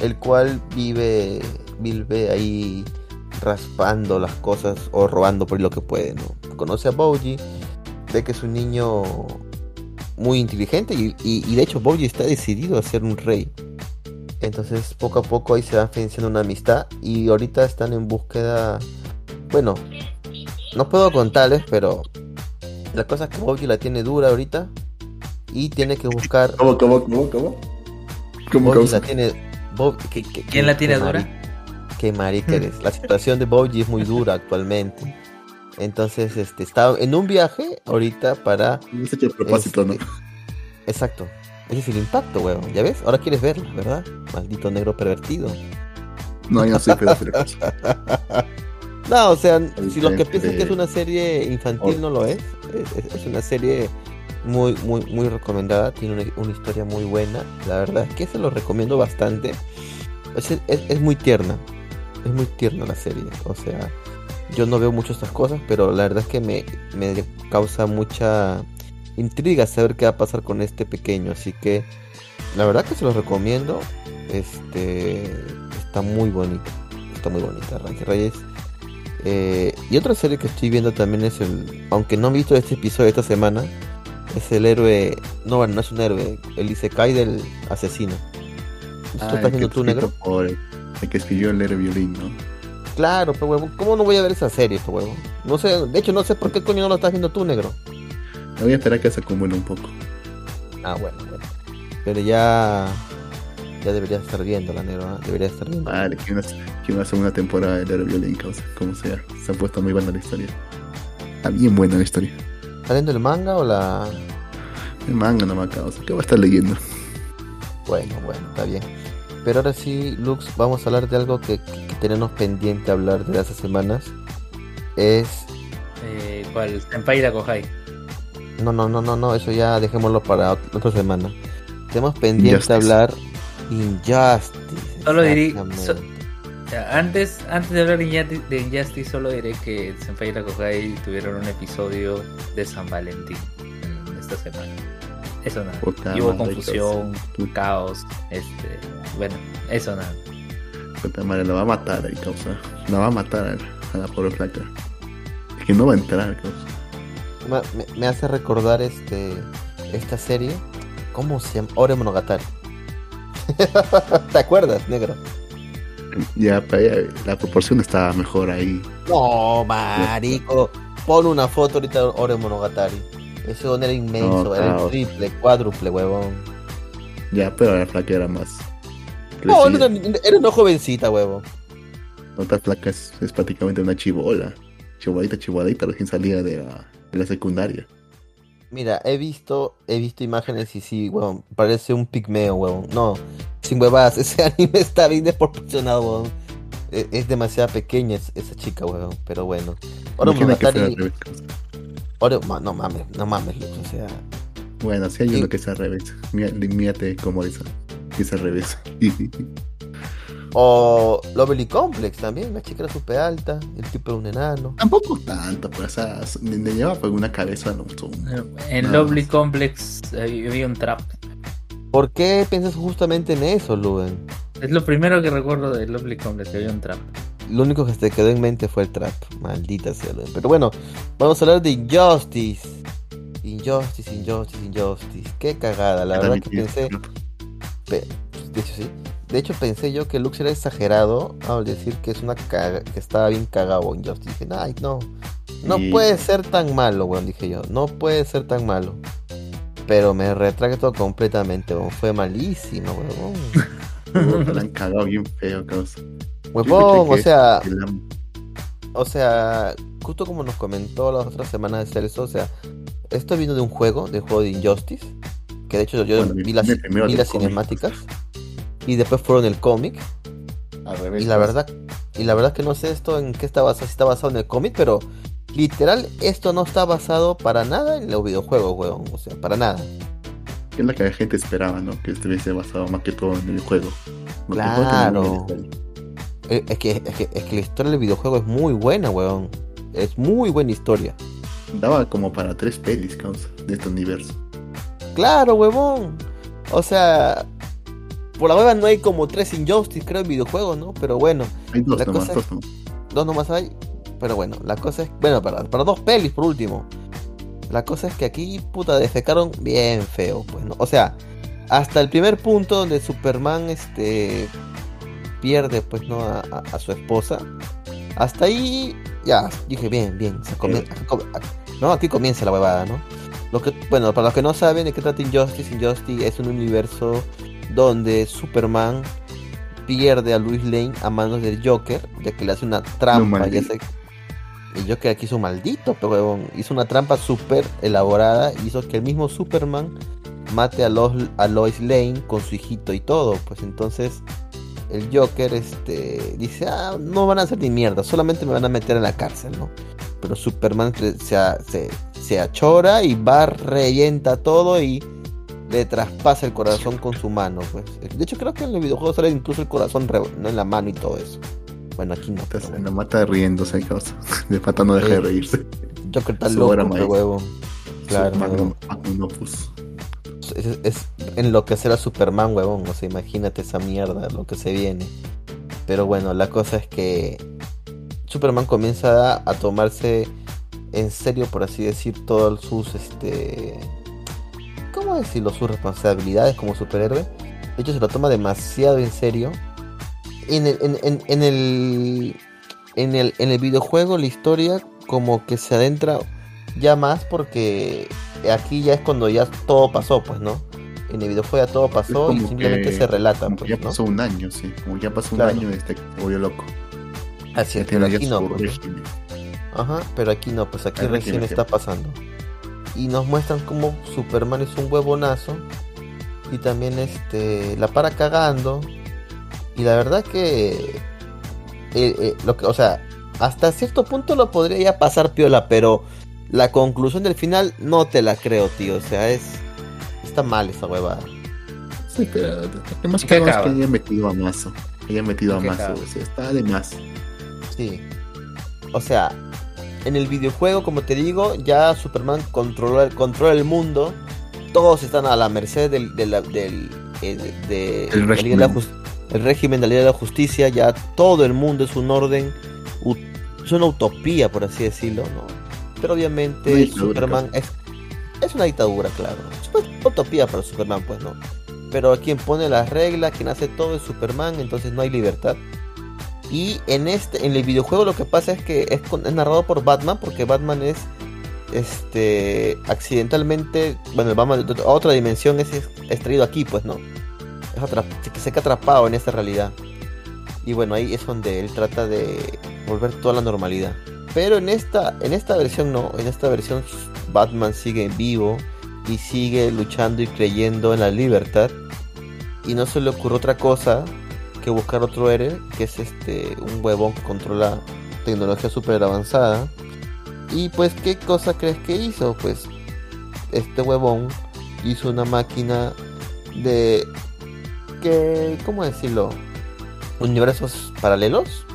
el cual vive, vive ahí raspando las cosas o robando por lo que puede, ¿no? Conoce a Bougie, ve que es un niño muy inteligente y, y- y de hecho Bougie está decidido a ser un rey. Entonces poco a poco ahí se va financiando una amistad y ahorita están en búsqueda, bueno, no puedo contarles, pero la cosa es que Bougie la tiene dura ahorita y tiene que buscar... ¿Cómo, cómo, cómo, cómo? ¿Cómo la tiene... Bob- ¿Quién la tiene dura? Qué marica eres. La situación de Bougie es muy dura actualmente. Entonces, este, está en un viaje ahorita para... A propósito, ¿no? este, Exacto. Ese es el impacto, weón. ¿Ya ves? Ahora quieres verlo, ¿verdad? Maldito negro pervertido. No, yo no soy pedófilo. [laughs] No, o sea, si los que te- piensan que es una serie infantil Oh. no lo es. Es, es- es una serie muy, muy, muy recomendada. Tiene una, una historia muy buena. La verdad es que se lo recomiendo bastante. Es, es- es muy tierna. Es muy tierna la serie. O sea, yo no veo mucho estas cosas, pero la verdad es que me, me causa mucha intriga saber qué va a pasar con este pequeño. Así que la verdad que se los recomiendo. Este está muy bonita. Está muy bonita, Ranky Reyes. Eh, y otra serie que estoy viendo también es el. Aunque no he visto este episodio esta semana. Es el héroe. No, bueno, no es un héroe. El Isekai del asesino. ¿Tú Ah, estás el viendo que tú, negro? El, que escribió el héroe violín, ¿no? Claro, pero huevo. ¿Cómo no voy a ver esa serie, pues huevo? No sé, de hecho no sé por qué coño no lo estás viendo tú, negro. Me voy a esperar que se acumule un poco. Ah, bueno, bueno. Pero ya. Ya debería estar viendo la negro, ¿ah? Debería estar viendo. Vale, que una, que una segunda temporada de Lero Violín, causa, como sea. Se ha puesto muy buena la historia. Está bien buena la historia. ¿Está leyendo el manga o la.? El manga no me causa. ¿Qué va a estar leyendo? Bueno, bueno, está bien. Pero ahora sí, Lux, vamos a hablar de algo que, que- que tenemos pendiente hablar de hace semanas. Es. Eh, ¿Cuál? Senpai Kohai. No, no, no, no, no, eso ya dejémoslo para ot- otra semana. Tenemos pendiente Injustice. hablar Injustice. Solo dirí- exactamente. so- Ya, Antes, antes de hablar de Injusti- de Injustice, solo diré que Senpai Kohai tuvieron un episodio de San Valentín en esta semana. Eso nada. Puta Y hubo confusión, Puta. caos, este, bueno, eso nada. Puta madre, la va a matar ahí, causa. La va a matar a, a la pobre flaca. Es que no va a entrar, causa. Me, me- hace recordar este esta serie. ¿Cómo se llama? Ore Monogatari. [laughs] ¿Te acuerdas, negro? Ya, pero ya, la proporción está mejor ahí. No, marico. Pon una foto ahorita de Ore Monogatari. Ese don era inmenso, No, era el triple, cuádruple, huevón. Ya, pero la flaca era más. No, era, era una jovencita, huevón. Otra flaca es, es prácticamente una chivola. Chivoladita, chivoladita, recién salida de la, de la secundaria. Mira, he visto, he visto imágenes y sí, huevón, parece un pigmeo, huevón. No, sin huevadas, [laughs] ese anime está bien desproporcionado, huevón. E- Es, demasiado pequeña es- esa chica, huevón, pero bueno. Ore Imagina que sea al Monogatari, revés. causa. Ore- ma- no mames, no mames, Lux, o sea, Bueno, si hay uno que es al revés. Mírate cómo es. Que es al revés. [laughs] o Lovely Complex también, la chica era súper alta, el tipo era un enano. Tampoco tanto, pues, o sea, le, le lleva por una cabeza, no, En Lovely más. Complex eh, había un trap. ¿Por qué piensas justamente en eso, Luben? Es lo primero que recuerdo de Lovely Complex, que había un trap. Lo único que se te quedó en mente fue el trap. Maldita sea. Pero bueno, vamos a hablar de Injustice. Injustice, Injustice, Injustice. Qué cagada. La verdad que pensé. pe- de hecho, sí. De hecho, pensé yo que Lux era exagerado al decir que es una caga- que estaba bien cagado Injustice. Dije, ay, no. No Y- puede ser tan malo, weón, dije yo. No puede ser tan malo. Pero me retracto completamente, weón. Fue malísimo, weón. Puta, la han cagado bien feo, causa. Huevón, o sea, la- O sea, justo como nos comentó las otras semanas de Celso, o sea, esto vino de un juego, del juego de Injustice, que de hecho yo Bueno, vi las, vi las cinemáticas y después fueron el cómic al revés, y la causa. verdad y la verdad que no sé esto en qué está basado, si está basado en el cómic, pero literal esto no está basado para nada en los videojuegos, weón, o sea, para nada. Es la que la gente esperaba, ¿no? Que estuviese basado más que todo en el juego. Porque el juego Es que, es que, es que la historia del videojuego es muy buena, weón. Es muy buena historia. Daba como para tres pelis, causa, de este universo. Claro, huevón. O sea, por la hueva no hay como tres Injustice, creo, en videojuegos, ¿no? Pero bueno, Hay dos nomás, cosa- dos nomás. dos nomás hay. Pero bueno, la cosa es. Bueno, para, para dos pelis, por último. La cosa es que aquí, puta, defecaron bien feo, pues, ¿no? O sea, hasta el primer punto donde Superman, este. Pierde, pues, ¿no? A, a- a su esposa. Hasta ahí, ya, dije, bien, bien. se come- acá com- acá- no, aquí comienza la huevada, ¿no? Lo que, bueno, para los que no saben de qué trata Injustice, Injustice es un universo donde Superman pierde a Luis Lane a manos del Joker, ya que le hace una trampa. No, ya maldito. sé, el Joker aquí hizo maldito, pero hizo una trampa súper elaborada, hizo que el mismo Superman mate a, Los, a Lois Lane con su hijito y todo. Pues entonces el Joker este, dice, ah, no van a hacer ni mierda, solamente me van a meter en la cárcel, ¿no? Pero Superman se, se, se, achora y va, reyenta todo y le traspasa el corazón con su mano, pues. De hecho creo que en el videojuego sale incluso el corazón no en la mano y todo eso. Bueno, aquí no. pero mata riéndose, causa. [laughs] De pata no deja de reírse. Joker está loco, huevo. Claro, magnum- huevón. magnum opus. Es, es enloquecer a Superman, huevón. O sea, imagínate esa mierda, lo que se viene. Pero bueno, la cosa es que Superman comienza a, tomarse en serio, por así decir, todos sus, este... ¿Cómo decirlo? Sus responsabilidades como superhéroe. De hecho, se lo toma demasiado en serio. En el, en- en el, en el, en el videojuego, la historia como que se adentra ya más porque aquí ya es cuando ya todo pasó, pues, ¿no? En el videojuego ya todo pasó y simplemente se relata. Pues, ya pasó un año, sí. Como ya pasó un año, este se volvió loco. Así es, pero aquí no. Pues, Ajá, pero aquí no, pues aquí recién está pasando. Y nos muestran cómo Superman es un huevonazo. Y también este la para cagando. Y la verdad que. Eh, eh, lo que o sea, hasta cierto punto lo podría ya pasar piola, pero la conclusión del final no te la creo, tío. O sea, es. Está mal esa huevada. Sí, pero lo más que es que haya metido a mazo. Haya metido a mazo, o sea, está de más. Sí. O sea, en el videojuego, como te digo, ya Superman controla, controla el mundo. Todos están a la merced del, del, del, eh, de, el, régimen. el régimen de la ley de la justicia. Ya todo el mundo es un orden, es una utopía, por así decirlo, ¿no? Pero obviamente Superman es, es una dictadura, claro. Es una utopía para Superman, pues, ¿no? Pero quien pone las reglas, quien hace todo es Superman, entonces no hay libertad. Y en este, en el videojuego lo que pasa es que es, narrado por Batman, porque Batman es este accidentalmente, bueno, vamos a otra dimensión es, es traído aquí, pues no. Es se queda atrapado en esta realidad. Y bueno, ahí es donde él trata de volver toda la normalidad. Pero en esta, en esta versión no, en esta versión Batman sigue vivo y sigue luchando y creyendo en la libertad. Y no se le ocurre otra cosa que buscar otro héroe, que es este un huevón que controla tecnología super avanzada. Y pues, ¿qué cosa crees que hizo? Pues este huevón hizo una máquina de que, ¿cómo decirlo? Universos paralelos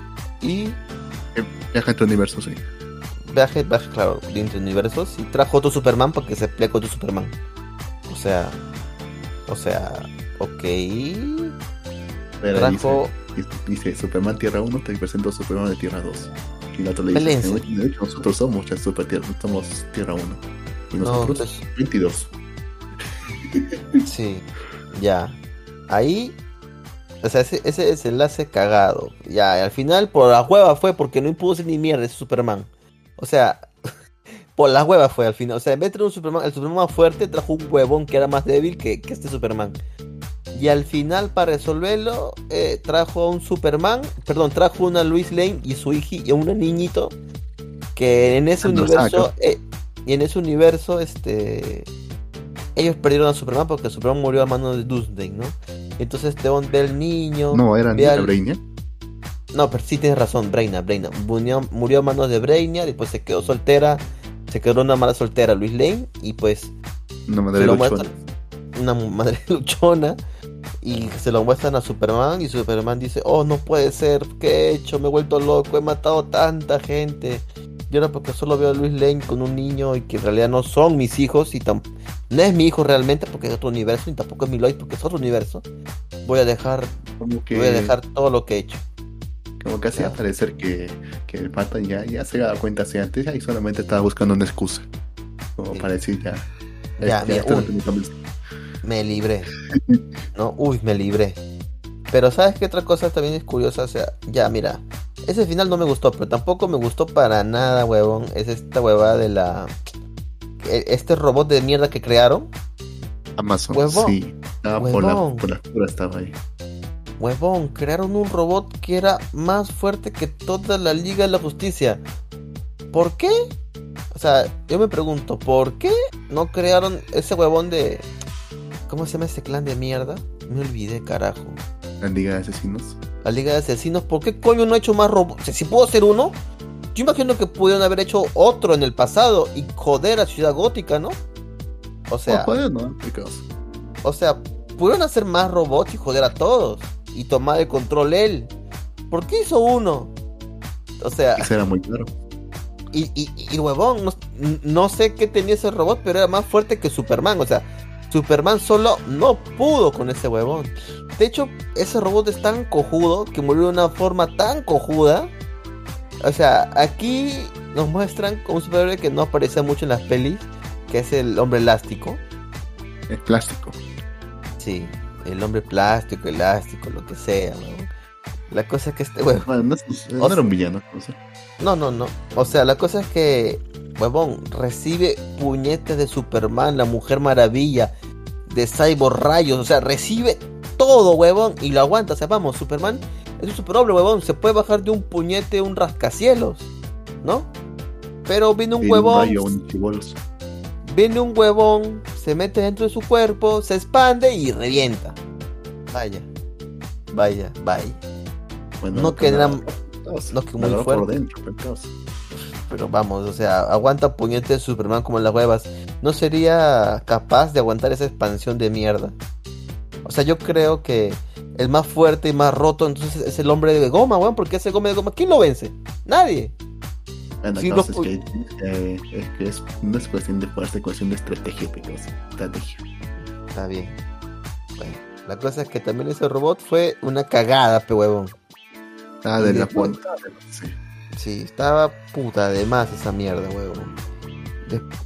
y viaja entre universos, sí. Viaje, viaje, claro, entre universos y trajo otro Superman porque se pelea con otro Superman. O sea, o sea, ok trajo... Dice, Superman Tierra 1 te presento Superman de Tierra 2. Y la otra le dice, de hecho nosotros somos ya Super Tierra, somos Tierra 1. Y nosotros 22. Sí, ya. Ahí o sea, ese, ese desenlace cagado. Ya, al final por la hueva fue porque no impuso ni mierda ese Superman. O sea, [laughs] por la hueva fue al final. O sea, en vez de un Superman, el Superman más fuerte trajo un huevón que era más débil que, que este Superman. Y al final, para resolverlo, eh, trajo a un Superman, perdón, trajo una Luis Lane y su hija y un niñito. Que en ese universo, eh, y en ese universo, este, ellos perdieron a Superman porque Superman murió a manos de Doomsday, ¿no? Entonces Teon ve al niño. No, era al... Brainiac. No, pero sí tienes razón, Brainiac, Brainiac. Murió, murió a manos de Brainiac, después se quedó soltera, se quedó una mala soltera, Luis Lane, y pues. Una madre luchona. una madre [laughs] luchona y se lo muestran a Superman y Superman dice, oh, no puede ser, ¿qué he hecho? Me he vuelto loco, he matado tanta gente. Y ahora porque solo veo a Luis Lane con un niño y que en realidad no son mis hijos y no es mi hijo realmente porque es otro universo y tampoco es mi Lois porque es otro universo. Voy a dejar, voy a dejar todo lo que he hecho. Como que hacía parecer que, que el pata ya, ya se daba cuenta así antes y solamente estaba buscando una excusa. Como para decir ya. Ya, ya, me libré. [laughs] No, uy, me libré. Pero ¿sabes qué otra cosa también es curiosa? O sea, ya, mira. Ese final no me gustó, pero tampoco me gustó para nada, huevón. Es esta huevada de la... E, este robot de mierda que crearon. Amazon, huevón. sí. por, la, por estaba ahí. Huevón, crearon un robot que era más fuerte que toda la Liga de la Justicia. ¿Por qué? O sea, yo me pregunto, ¿por qué no crearon ese huevón de ¿Cómo se llama ese clan de mierda? Me olvidé, carajo. La Liga de Asesinos. La Liga de Asesinos, ¿por qué coño no ha hecho más robots? si puedo hacer uno, yo imagino que pudieron haber hecho otro en el pasado y joder a Ciudad Gótica, ¿no? O sea. joder, no, O sea, pudieron hacer más robots y joder a todos. Y tomar el control él. ¿Por qué hizo uno? O sea. Eso era muy claro. Y, y, y huevón, no, no sé qué tenía ese robot, pero era más fuerte que Superman. O sea, Superman solo no pudo con ese huevón. De hecho, ese robot es tan cojudo que murió de una forma tan cojuda. O sea, aquí nos muestran como un superhéroe que no aparece mucho en las pelis, que es el hombre elástico. El plástico. Sí, el hombre plástico, elástico, lo que sea, La cosa es que este huevón. no, era un villano, no, no, no. O sea, la cosa es que huevón, recibe puñetes de Superman, la Mujer Maravilla, de cyborg rayos, o sea, recibe todo, huevón, y lo aguanta. O sea, vamos, Superman es un superhombre, huevón, se puede bajar de un puñete un rascacielos, ¿no? Pero viene un huevón, viene un huevón, se mete dentro de su cuerpo, se expande y revienta. Vaya, vaya, vaya. Bueno, No pero queda- nada, todos, no que muy por fuerte. dentro, pero todos. Pero vamos, o sea, aguanta puñete de Superman como en las huevas. ¿No sería capaz de aguantar esa expansión de mierda? O sea, yo creo que el más fuerte y más roto entonces es el hombre de goma, weón, porque ese hombre de goma, ¿quién lo vence? Nadie. Bueno, Sí, entonces lo- que, eh, es que es, no es cuestión de fuerza, es cuestión de estrategia, pero estrategia. Está bien. Bueno, la cosa es que también ese robot fue una cagada, pe huevón. Ah, de la punta. Sí. Sí, estaba puta de más esa mierda, huevón. Después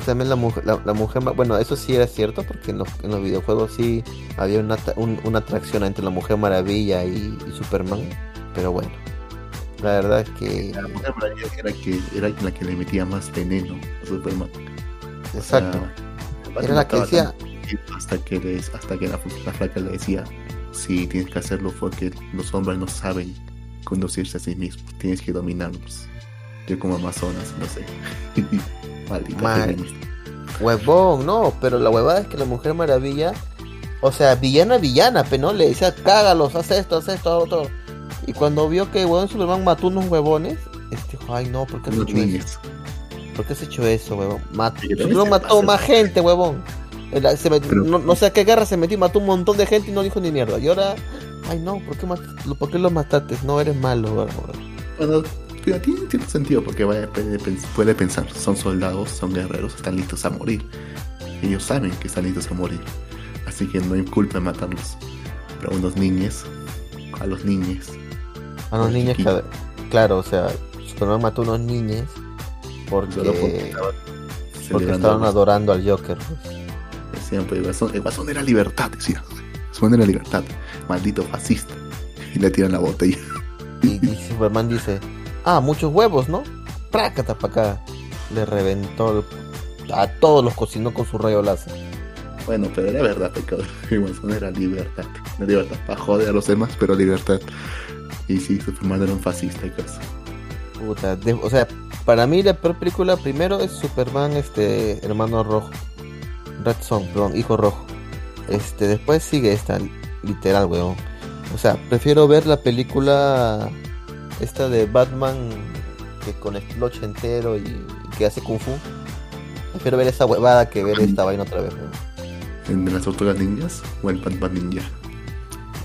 también la mujer, la, la mujer, bueno, eso sí era cierto porque en los, en los videojuegos sí había una, un- una atracción entre la Mujer Maravilla y, y Superman, pero bueno, la verdad es que, La Mujer Maravilla era, que, era la que le metía más veneno a Superman. O exacto, sea, era la que decía, Hasta que, les, hasta que la, la flaca le decía: Sí, tienes que hacerlo porque los hombres no saben conducirse a sí mismos, tienes que dominarlos. Yo, como Amazonas, no sé. [laughs] Maldita feminista. huevón, no, pero la huevada es que la Mujer Maravilla, o sea, villana, villana, pero no, le decía, cágalos, haz esto, haz esto, haz otro. Y cuando vio que huevón Superman mató unos huevones, este dijo, ay no, ¿por qué has hecho eso? niños. ¿Por qué has hecho eso, huevón? Mat- Superman mató más gente, huevón. El- se metió- Pero- no, no sé a qué guerra se metió, mató un montón de gente y no dijo ni mierda. Y ahora, ay no, ¿por qué, mat- ¿por qué los mataste? No eres malo, huevón. Bueno, tiene cierto sentido porque vaya, puede, pens- puede pensar, son soldados, son guerreros, están listos a morir. Ellos saben que están listos a morir. Así que no hay culpa en matarlos. Pero a unos niños, a los niños, A los niños, que- claro, o sea, Superman mató a unos niños porque, porque estaban porque adorando al Joker. pues. Decían, pues, el guasón, el guasón era libertad, decían. Guasón era libertad. Maldito fascista. Y le tiran la botella. Y, y Superman dice, ah, muchos huevos, ¿no? Prácata para acá. Le reventó el- a todos los cocinó con su rayo láser. Bueno, pero era verdad, pecado. El guasón era libertad. No libertad para joder a los demás, pero libertad. Y sí, Superman era un fascista y cosas. Puta, de- o sea, para mí la peor película primero es Superman, este, hermano rojo. Red Son, perdón, hijo rojo. Este, después sigue esta, literal, weón. O sea, prefiero ver la película esta de Batman que con Splotch entero y, y que hace Kung Fu. Prefiero ver esa huevada que ver esta vaina otra vez, weón. ¿En las tortugas ninjas o el Batman Ninja?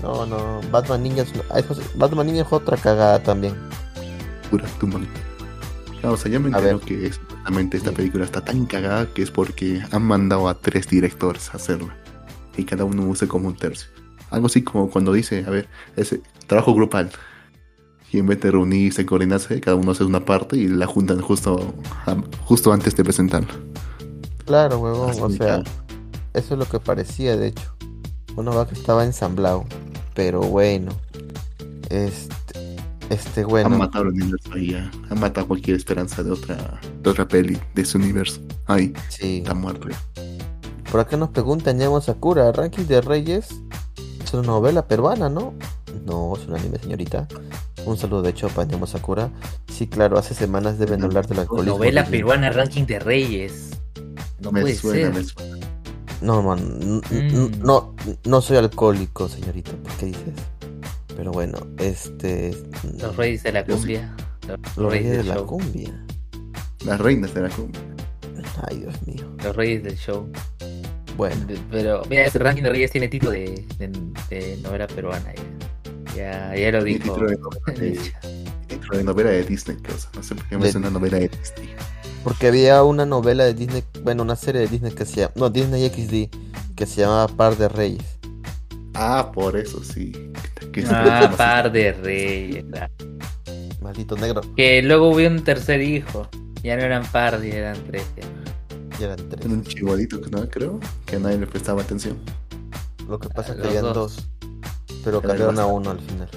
No, no, Batman Ninja es, ah, Batman Ninja es otra cagada también. Pura tumba. Claro, o sea, ya me entero que exactamente esta Sí. película está tan cagada que es porque han mandado a tres directores a hacerla. Y cada uno usa como un tercio. Algo así como cuando dice, a ver, ese trabajo grupal. Y en vez de reunirse, coordinarse, cada uno hace una parte y la juntan justo, a- justo antes de presentarla. Claro, huevón, Así o sea, eso es lo que parecía, de hecho. Uno va que estaba ensamblado, pero bueno. Este, este Han bueno, matado el universo ahí ya. Han matado cualquier esperanza de otra, de otra peli, de ese universo. Ahí, sí. está muerto ya. Por acá nos preguntan Ñamo Sakura, Ranking de Reyes es una novela peruana, ¿no? No, es un anime, señorita. Un saludo de Chopa, Ñamo Sakura. Sí, claro, hace semanas deben hablar del alcoholismo. Novela de- peruana ranking de Reyes. No me puede suena, ser. me suena. No, man, Mm. no, no soy alcohólico, señorita. ¿Por qué dices? Pero bueno, este. Los Reyes de la cumbia. Los, Los Reyes reyes de la show. cumbia. Las reinas de la cumbia. Ay, Dios mío. Los Reyes del show. Bueno, Pero mira, este ranking de Reyes tiene título de, de, de novela peruana. Ya, ya, ya lo dijo. título de novela [laughs] de, título de novela de Disney, que, o sea, no sé por qué me De- suena novela de Disney. porque había una novela de Disney, bueno, una serie de Disney que se llama, no, Disney XD, que se llamaba Par de Reyes. Ah, por eso sí. Que se Ah, par de Reyes. claro. Maldito negro, Que luego hubo un tercer hijo. Ya no eran par, ya eran tres. ya. ya eran tres. un chibolito, ¿no? Creo que nadie le prestaba atención. Lo que pasa es que habían dos. dos, pero cambiaron a uno al final.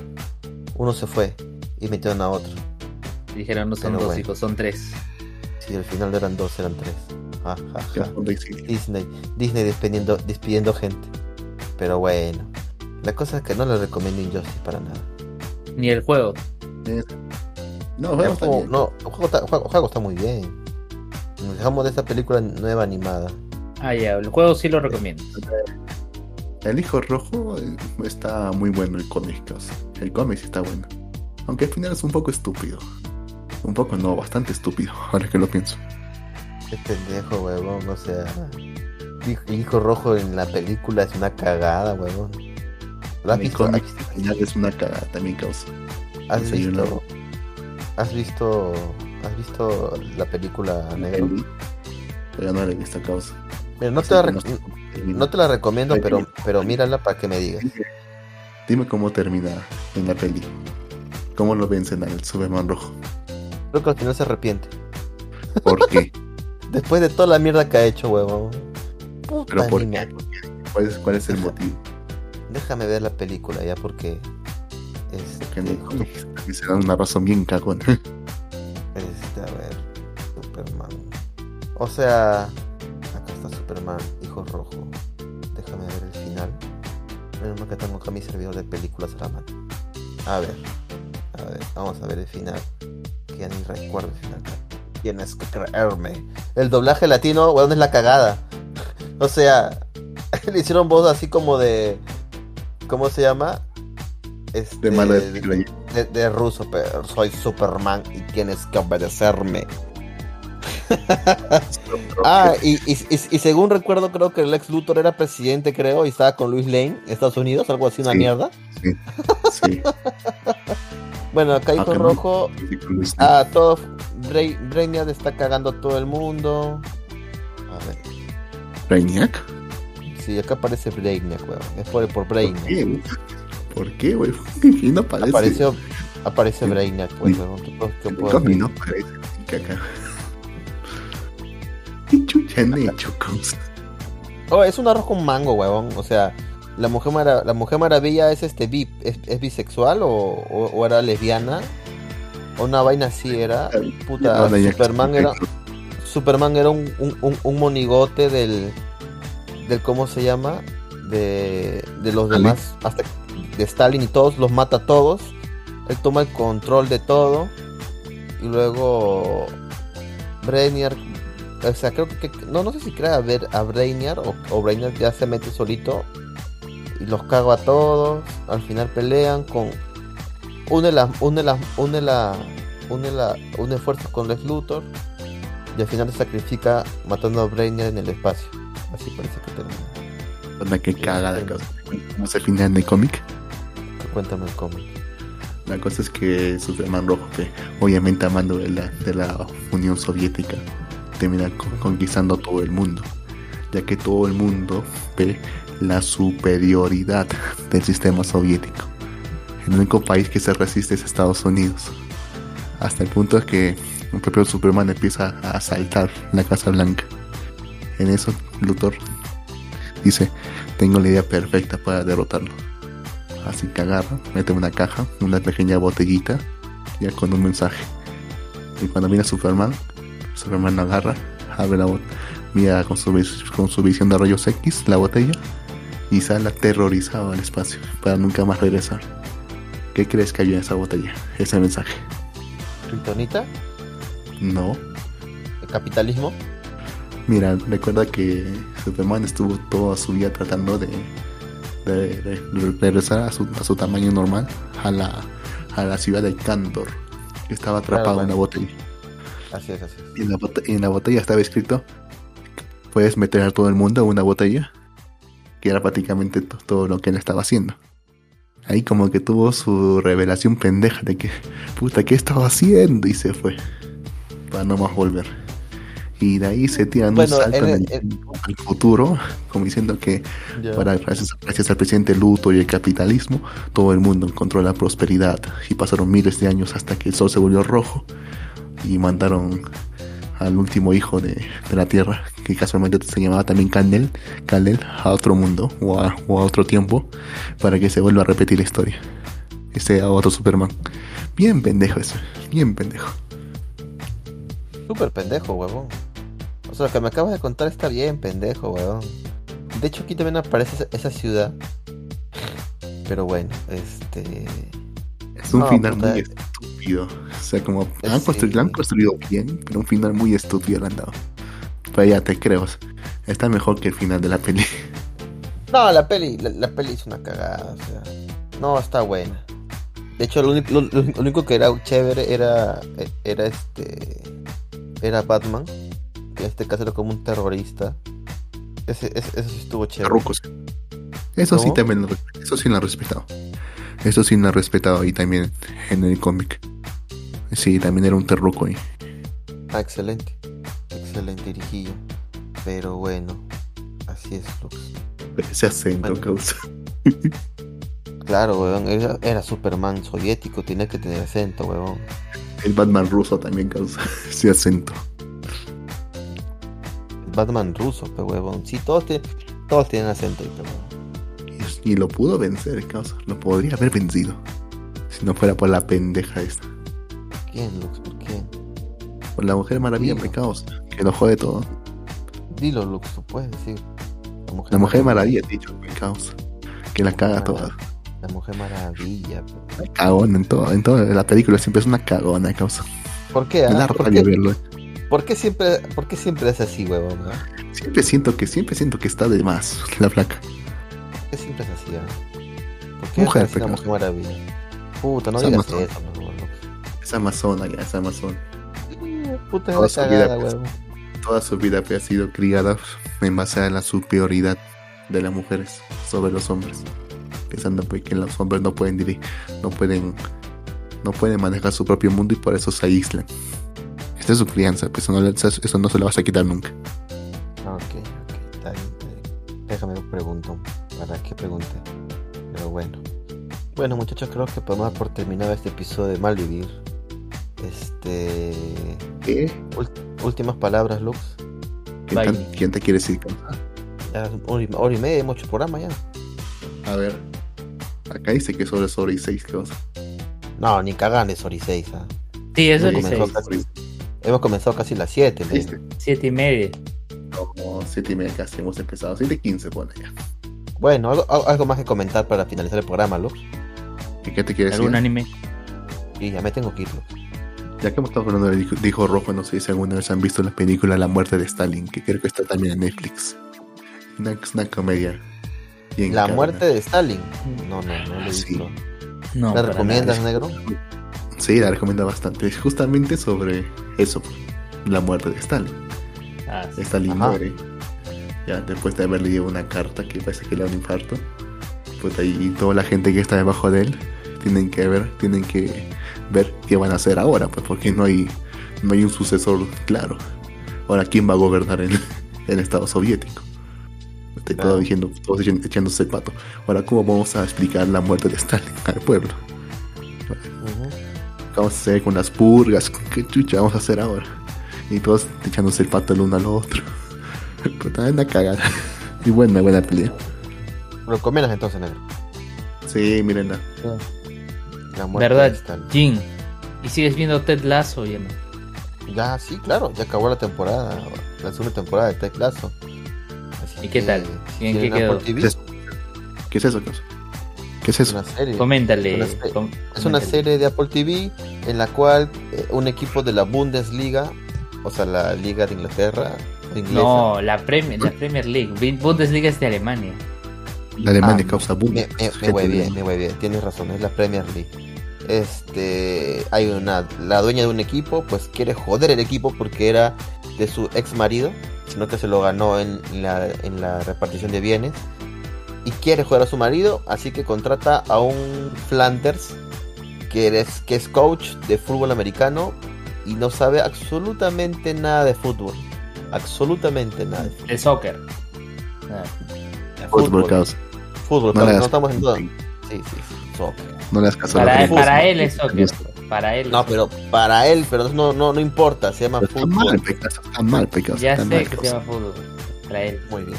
Uno se fue y metieron a otro. Dijeron no son Pero dos bueno. hijos, son tres. Sí, al final no eran dos, eran tres. Ja, ja, ja. Disney, Disney despidiendo, despidiendo gente. Pero bueno, la cosa es que no le recomiendo Injustice para nada. Ni el juego. No, el juego, está no, el juego, está, juego, juego está muy bien. Nos dejamos de esta película nueva animada. Ah, ya, el juego sí lo recomiendo. El hijo rojo eh, está muy bueno el cómic, el cómic está bueno. Aunque al final es un poco estúpido. Un poco no, bastante estúpido, [laughs] ahora que lo pienso. Qué pendejo, huevón, o sea. El hijo rojo en la película es una cagada, huevón. ¿Lo has visto? final es una cagada también causa. ¿Has visto, ¿Has visto, ¿Has visto la película negro? Pero no la he visto causa. Mira, no, te la no te la recomiendo, pero, pero mírala para que me digas. Dime cómo termina en la peli. ¿Cómo lo vencen al Superman rojo? Creo que al final se arrepiente. ¿Por qué? [laughs] Después de toda la mierda que ha hecho, huevón. ¿Pero por qué? ¿Cuál es, ¿Cuál es el motivo? Déjame ver la película ya porque... Este... me, se da una razón bien cagón. Este, a ver. Superman. O sea... Superman, hijo rojo. Déjame ver el final. Menos que tengo acá mi servidor de películas a la mano. A ver. A ver, vamos a ver el final. Que ya ni recuerdo el final. Tienes que creerme. El doblaje latino, weón, es la cagada. [laughs] o sea, [laughs] le hicieron voz así como de. ¿Cómo se llama? Este, de, de, de, ruso, pero soy Superman y tienes que obedecerme. [laughs] ah, y, y, y, según recuerdo, creo que el ex Luthor era presidente, creo, y estaba con Luis Lane, Estados Unidos, algo así, una mierda. Sí, sí. [laughs] Bueno, acá hijo rojo. Ah, todo. Brainiac está cagando a todo el mundo. A ver. ¿Brainiac? Sí, acá aparece Brainiac, weón. Es por, por Brainiac. ¿Por qué, weón? ¿Qué [laughs] no aparece? Apareció, aparece Brainiac, weón. ¿Qué, puedo no aparece caca. ¿Qué chucha han hecho, Oh, es un arroz con mango, weón. O sea, la mujer, la mujer maravilla es este bip, es, bisexual o, era lesbiana o una vaina así era puta Superman era Superman era un, un, monigote del del cómo se llama de, de los demás hasta de Stalin y todos los mata a todos. Él toma el control de todo. Y luego Brainiac o sea creo que no no sé si crea a ver a Brainiac o, o Brainiac ya se mete solito y los cago a todos. Al final pelean con. Une las. Une las. Une la. Une la. Une fuerzas con Lex Luthor. Y al final se sacrifica matando a Brainiac en el espacio. Así parece que termina. Onda que caga de cosa. ¿Cómo se final de cómic? Cuéntame el cómic. La cosa es que Superman Rojo, que obviamente amando de la, de la Unión Soviética, termina conquistando todo el mundo, ya que todo el mundo ve la superioridad del sistema soviético. El único país que se resiste es Estados Unidos. Hasta el punto de que un propio Superman empieza a asaltar la Casa Blanca. En eso, Luthor dice, tengo la idea perfecta para derrotarlo. Así que agarra, mete una caja, una pequeña botellita, ya con un mensaje. Y cuando viene Superman, Superman agarra, abre la botella, mira con su, con su visión de rayos X la botella y sale aterrorizado al espacio para nunca más regresar. ¿Qué crees que había en esa botella? Ese mensaje. ¿Kryptonita? No. ¿El capitalismo? Mira, recuerda que Superman estuvo toda su vida tratando de, de, regresar a su, a su, tamaño normal a la, a la ciudad de Kandor, que estaba atrapado en la botella. Así es, así es. Y en la, en la botella estaba escrito, puedes meter a todo el mundo en una botella que era prácticamente todo lo que él estaba haciendo. Ahí como que tuvo su revelación pendeja de que, puta, ¿qué estaba haciendo? Y se fue, para no más volver. Y de ahí se tiran un salto en el, futuro, como diciendo que para, gracias, gracias, al presidente Luto y el capitalismo, todo el mundo encontró la prosperidad. Y pasaron miles de años hasta que el sol se volvió rojo y mandaron al último hijo de, la Tierra, que casualmente se llamaba también Candel, Candel a otro mundo o a, otro tiempo, para que se vuelva a repetir la historia. Ese a otro Superman. Bien pendejo eso, bien pendejo. Súper pendejo, huevón. O sea, lo que me acabas de contar está bien, pendejo, weón. De hecho, aquí también aparece esa ciudad. Pero bueno, este. Es un No, final puta. muy estúpido. O sea, como han, Sí. construido, lo han construido bien, pero un final muy estúpido le han dado. Pero ya te creo. Está mejor que el final de la peli. No, la peli, la, la peli es una cagada, o sea. No, está buena. De hecho, lo único, lo, lo- lo único que era chévere era. Era este. Era Batman. Que en este caso era como un terrorista. Ese, ese- eso sí estuvo chévere. Eso sí también lo, eso sí lo han respetado. Eso sí lo han respetado ahí también en el cómic. Sí, también era un terruco ahí. Ah, excelente. Excelente dirigillo. Pero bueno, así es, Lux. Ese acento Bueno. causa. [laughs] Claro, weón, era, era Superman soviético, tenía que tener acento, weón. El Batman ruso también causa [laughs] ese acento. Batman ruso, pero weón. Sí, todos, tienen- todos tienen acento, pero weón. Y, lo pudo vencer, causa. Lo podría haber vencido. Si no fuera por la pendeja esta. ¿Quién, Lux? ¿Por quién? Por la mujer maravilla, Dilo. me causa. Que lo jode todo. Dilo, Lux, tú puedes decir. La mujer, La mujer maravilla, he dicho, me causa. Que la caga Ah. toda. La mujer maravilla. pero- Cagona en todo. En toda la película siempre es una cagona, causa. ¿Por qué? Me ah? ¿Por, rabia qué, verlo. por qué siempre, ¿Por qué siempre es así, ah? Siempre siento que, siempre siento que está de más la flaca. ¿Por qué siempre es así? ah? ¿Por qué Mujer, así la mujer maravilla? Puta, no Es digas Amazon. eso, no. Es amazona ya, es amazona. Puta, Toda la su vida, cagada, pues. weón. Toda su vida ha sido criada en base a la superioridad de las mujeres sobre los hombres. Pensando pues, que los hombres no pueden dirigir, no pueden, no pueden manejar su propio mundo y por eso se aíslan. Esta es su crianza, pues eso no, le- eso no se lo vas a quitar nunca. Ok, ok, está bien. Déjame pregunto. ¿Para qué pregunté? Pero bueno. Bueno, muchachos, creo que podemos dar por terminado este episodio de Malvivir. Este. ¿Qué? Últimas palabras, Lux. ¿Quién, Bye. tan- quién te quiere decir? Ya es hora y, hora y media, hemos hecho programa ya. A ver, acá dice que sobre sobre y seis cosas. No, ni cagan es hora y seis. ah. Sí, eso Sí, dice comenzó casi- Hemos comenzado casi las 7. ¿Viste? siete y media. Como siete y media casi hemos empezado. Siete quince pone ya. Bueno, algo, más que comentar para finalizar el programa, Lux. ¿Y qué te quiere decir? ¿Algún anime? Y ya me tengo que ir, Lux. Ya que hemos estado hablando de hijo rojo, no sé si alguna vez han visto la película La muerte de Stalin, que creo que está también en Netflix. Una, es una comedia. bien La muerte de Stalin. No, no, no lo he Sí. visto. No, ¿La recomiendas, nada. negro? Sí, la recomiendo bastante. Es justamente sobre eso, la muerte de Stalin. Ah, sí. Stalin Ajá. muere. Ya después de haber leído una carta que parece que le da un infarto. Pues ahí toda la gente que está debajo de él tienen que ver, tienen que ver qué van a hacer ahora, pues porque no hay, no hay un sucesor claro. Ahora, ¿quién va a gobernar el, [laughs] el Estado soviético? Estoy todo Claro. diciendo, todos echándose el pato. Ahora, ¿cómo vamos a explicar la muerte de Stalin al pueblo? ¿Qué vamos a hacer con las purgas? ¿Qué chucha vamos a hacer ahora? Y todos echándose el pato el uno al otro. [laughs] Puta, una cagada. Y buena, buena pelea. ¿Recomiendas entonces, negro? Sí, mírenla. La muerte ¿Verdad. Jin? ¿Y sigues viendo Ted Lasso ya no? Ya, sí, claro, ya acabó la temporada, la segunda temporada de Ted Lasso. Así ¿Y qué que, tal? si ¿En qué es, ¿Qué es eso? ¿Qué es es eso? una serie. Coméntale. Una se- com- Es una coméntale. serie de Apple TV en la cual eh, un equipo de la Bundesliga, o sea, la Liga de Inglaterra, inglesa, No, la Premier, la Premier League. Bu- Bundesliga es de Alemania. La Alemania Ah, causa me, me, me voy bien, me voy bien, tienes razón, es la Premier League. Este, hay una, la dueña de un equipo, pues quiere joder el equipo porque era de su ex marido, sino que se lo ganó en la, en la repartición de bienes. Y quiere joder a su marido, así que contrata a un Flanders, que es, que es coach de fútbol americano y no sabe absolutamente nada de fútbol. Absolutamente nada de fútbol. El soccer. Fútbol, causa. Fútbol, No no estamos en todo. Sí, sí, sí, soccer. No le das caso Para, él es soccer. Para él. No, pero para él, pero no, no, no importa, se llama Está mal, fútbol. Está mal, Pecaso. Ya está sé mal, que se llama fútbol. Para él. Muy bien.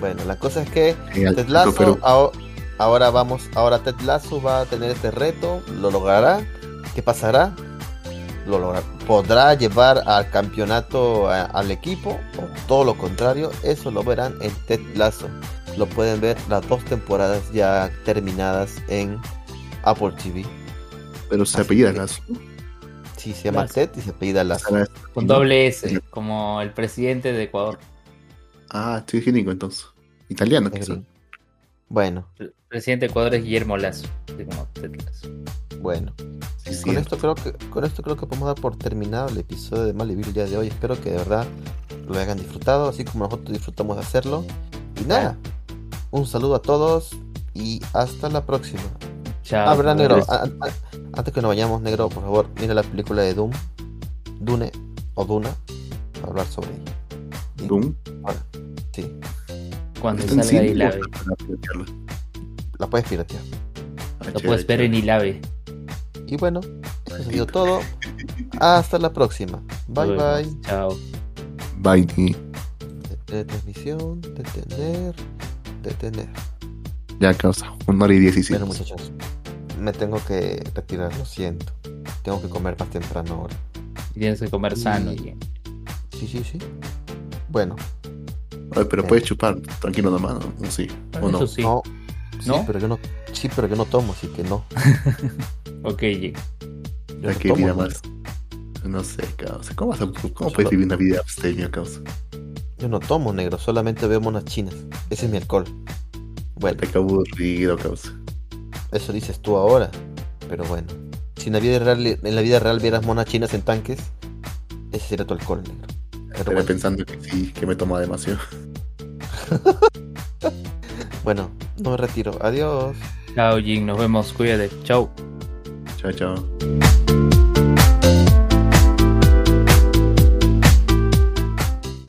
Bueno, la cosa es que Ted Lasso, pero- ao- ahora vamos, ahora Ted Lasso va a tener este reto, lo logrará, ¿qué pasará? Lo logra- podrá llevar al campeonato a- al equipo o todo lo contrario, eso lo verán en Ted Lasso. Lo pueden ver las dos temporadas ya terminadas en Apple TV. Pero se Así apellida que- Lazo. Sí, se llama Lasso. Ted y se apellida Lasso. Sara- Con doble S, como el presidente de Ecuador. Ah, sí, gringo entonces. Italiano, Es quizá. gringo. Bueno, El presidente de Ecuador es Guillermo Lazo. como Ted Lasso. Bueno. Sí, sí, Con esto creo que con esto creo que podemos dar por terminado el episodio de Malivir el día de hoy. Espero que de verdad lo hayan disfrutado, así como nosotros disfrutamos de hacerlo. Y nada, un saludo a todos y hasta la próxima. Chao. Ah, verdad, negro. Pues, a- a- Antes que nos vayamos, negro, por favor, mira la película de Doom, Dune o Duna, para hablar sobre ella. Bien, Doom. ahora, sí, Cuando salga para piratearla? la puedes piratear. Ah, Lo puedes ver en. Ilave. Y bueno, eso ha sido todo. Hasta la próxima. Bye bye. Chao. Bye. De transmisión, detener, detener. Ya, causa. Una hora y diecisiete. Bueno, muchachos, me tengo que retirar, lo siento. Tengo que comer más temprano ahora. Y tienes que comer sano. Y- Sí, sí, sí. Bueno, Oye, pero puedes chupar tranquilo nomás, ¿no? ¿O sí? ¿O no? Eso sí. no. Sí, ¿No? pero yo no, sí, pero yo no tomo, así que no. [laughs] Ok, Ya no que tomo, vida más. No sé, causa. ¿Cómo, vas a- cómo puedes vivir una vida abstemia, causa? Yo no tomo negro, solamente veo monas chinas. Ese es mi alcohol. Bueno, Te acabo aburrido, causa. eso dices tú ahora. Pero bueno, si en la vida real, en la vida real vieras monas chinas en tanques, ese sería tu alcohol negro. Pero Estaré bueno, pensando que sí, que me toma demasiado. [laughs] bueno, no me retiro. Adiós. Chao, Jim. Nos vemos. Cuídate. Chao. Ciao, ciao.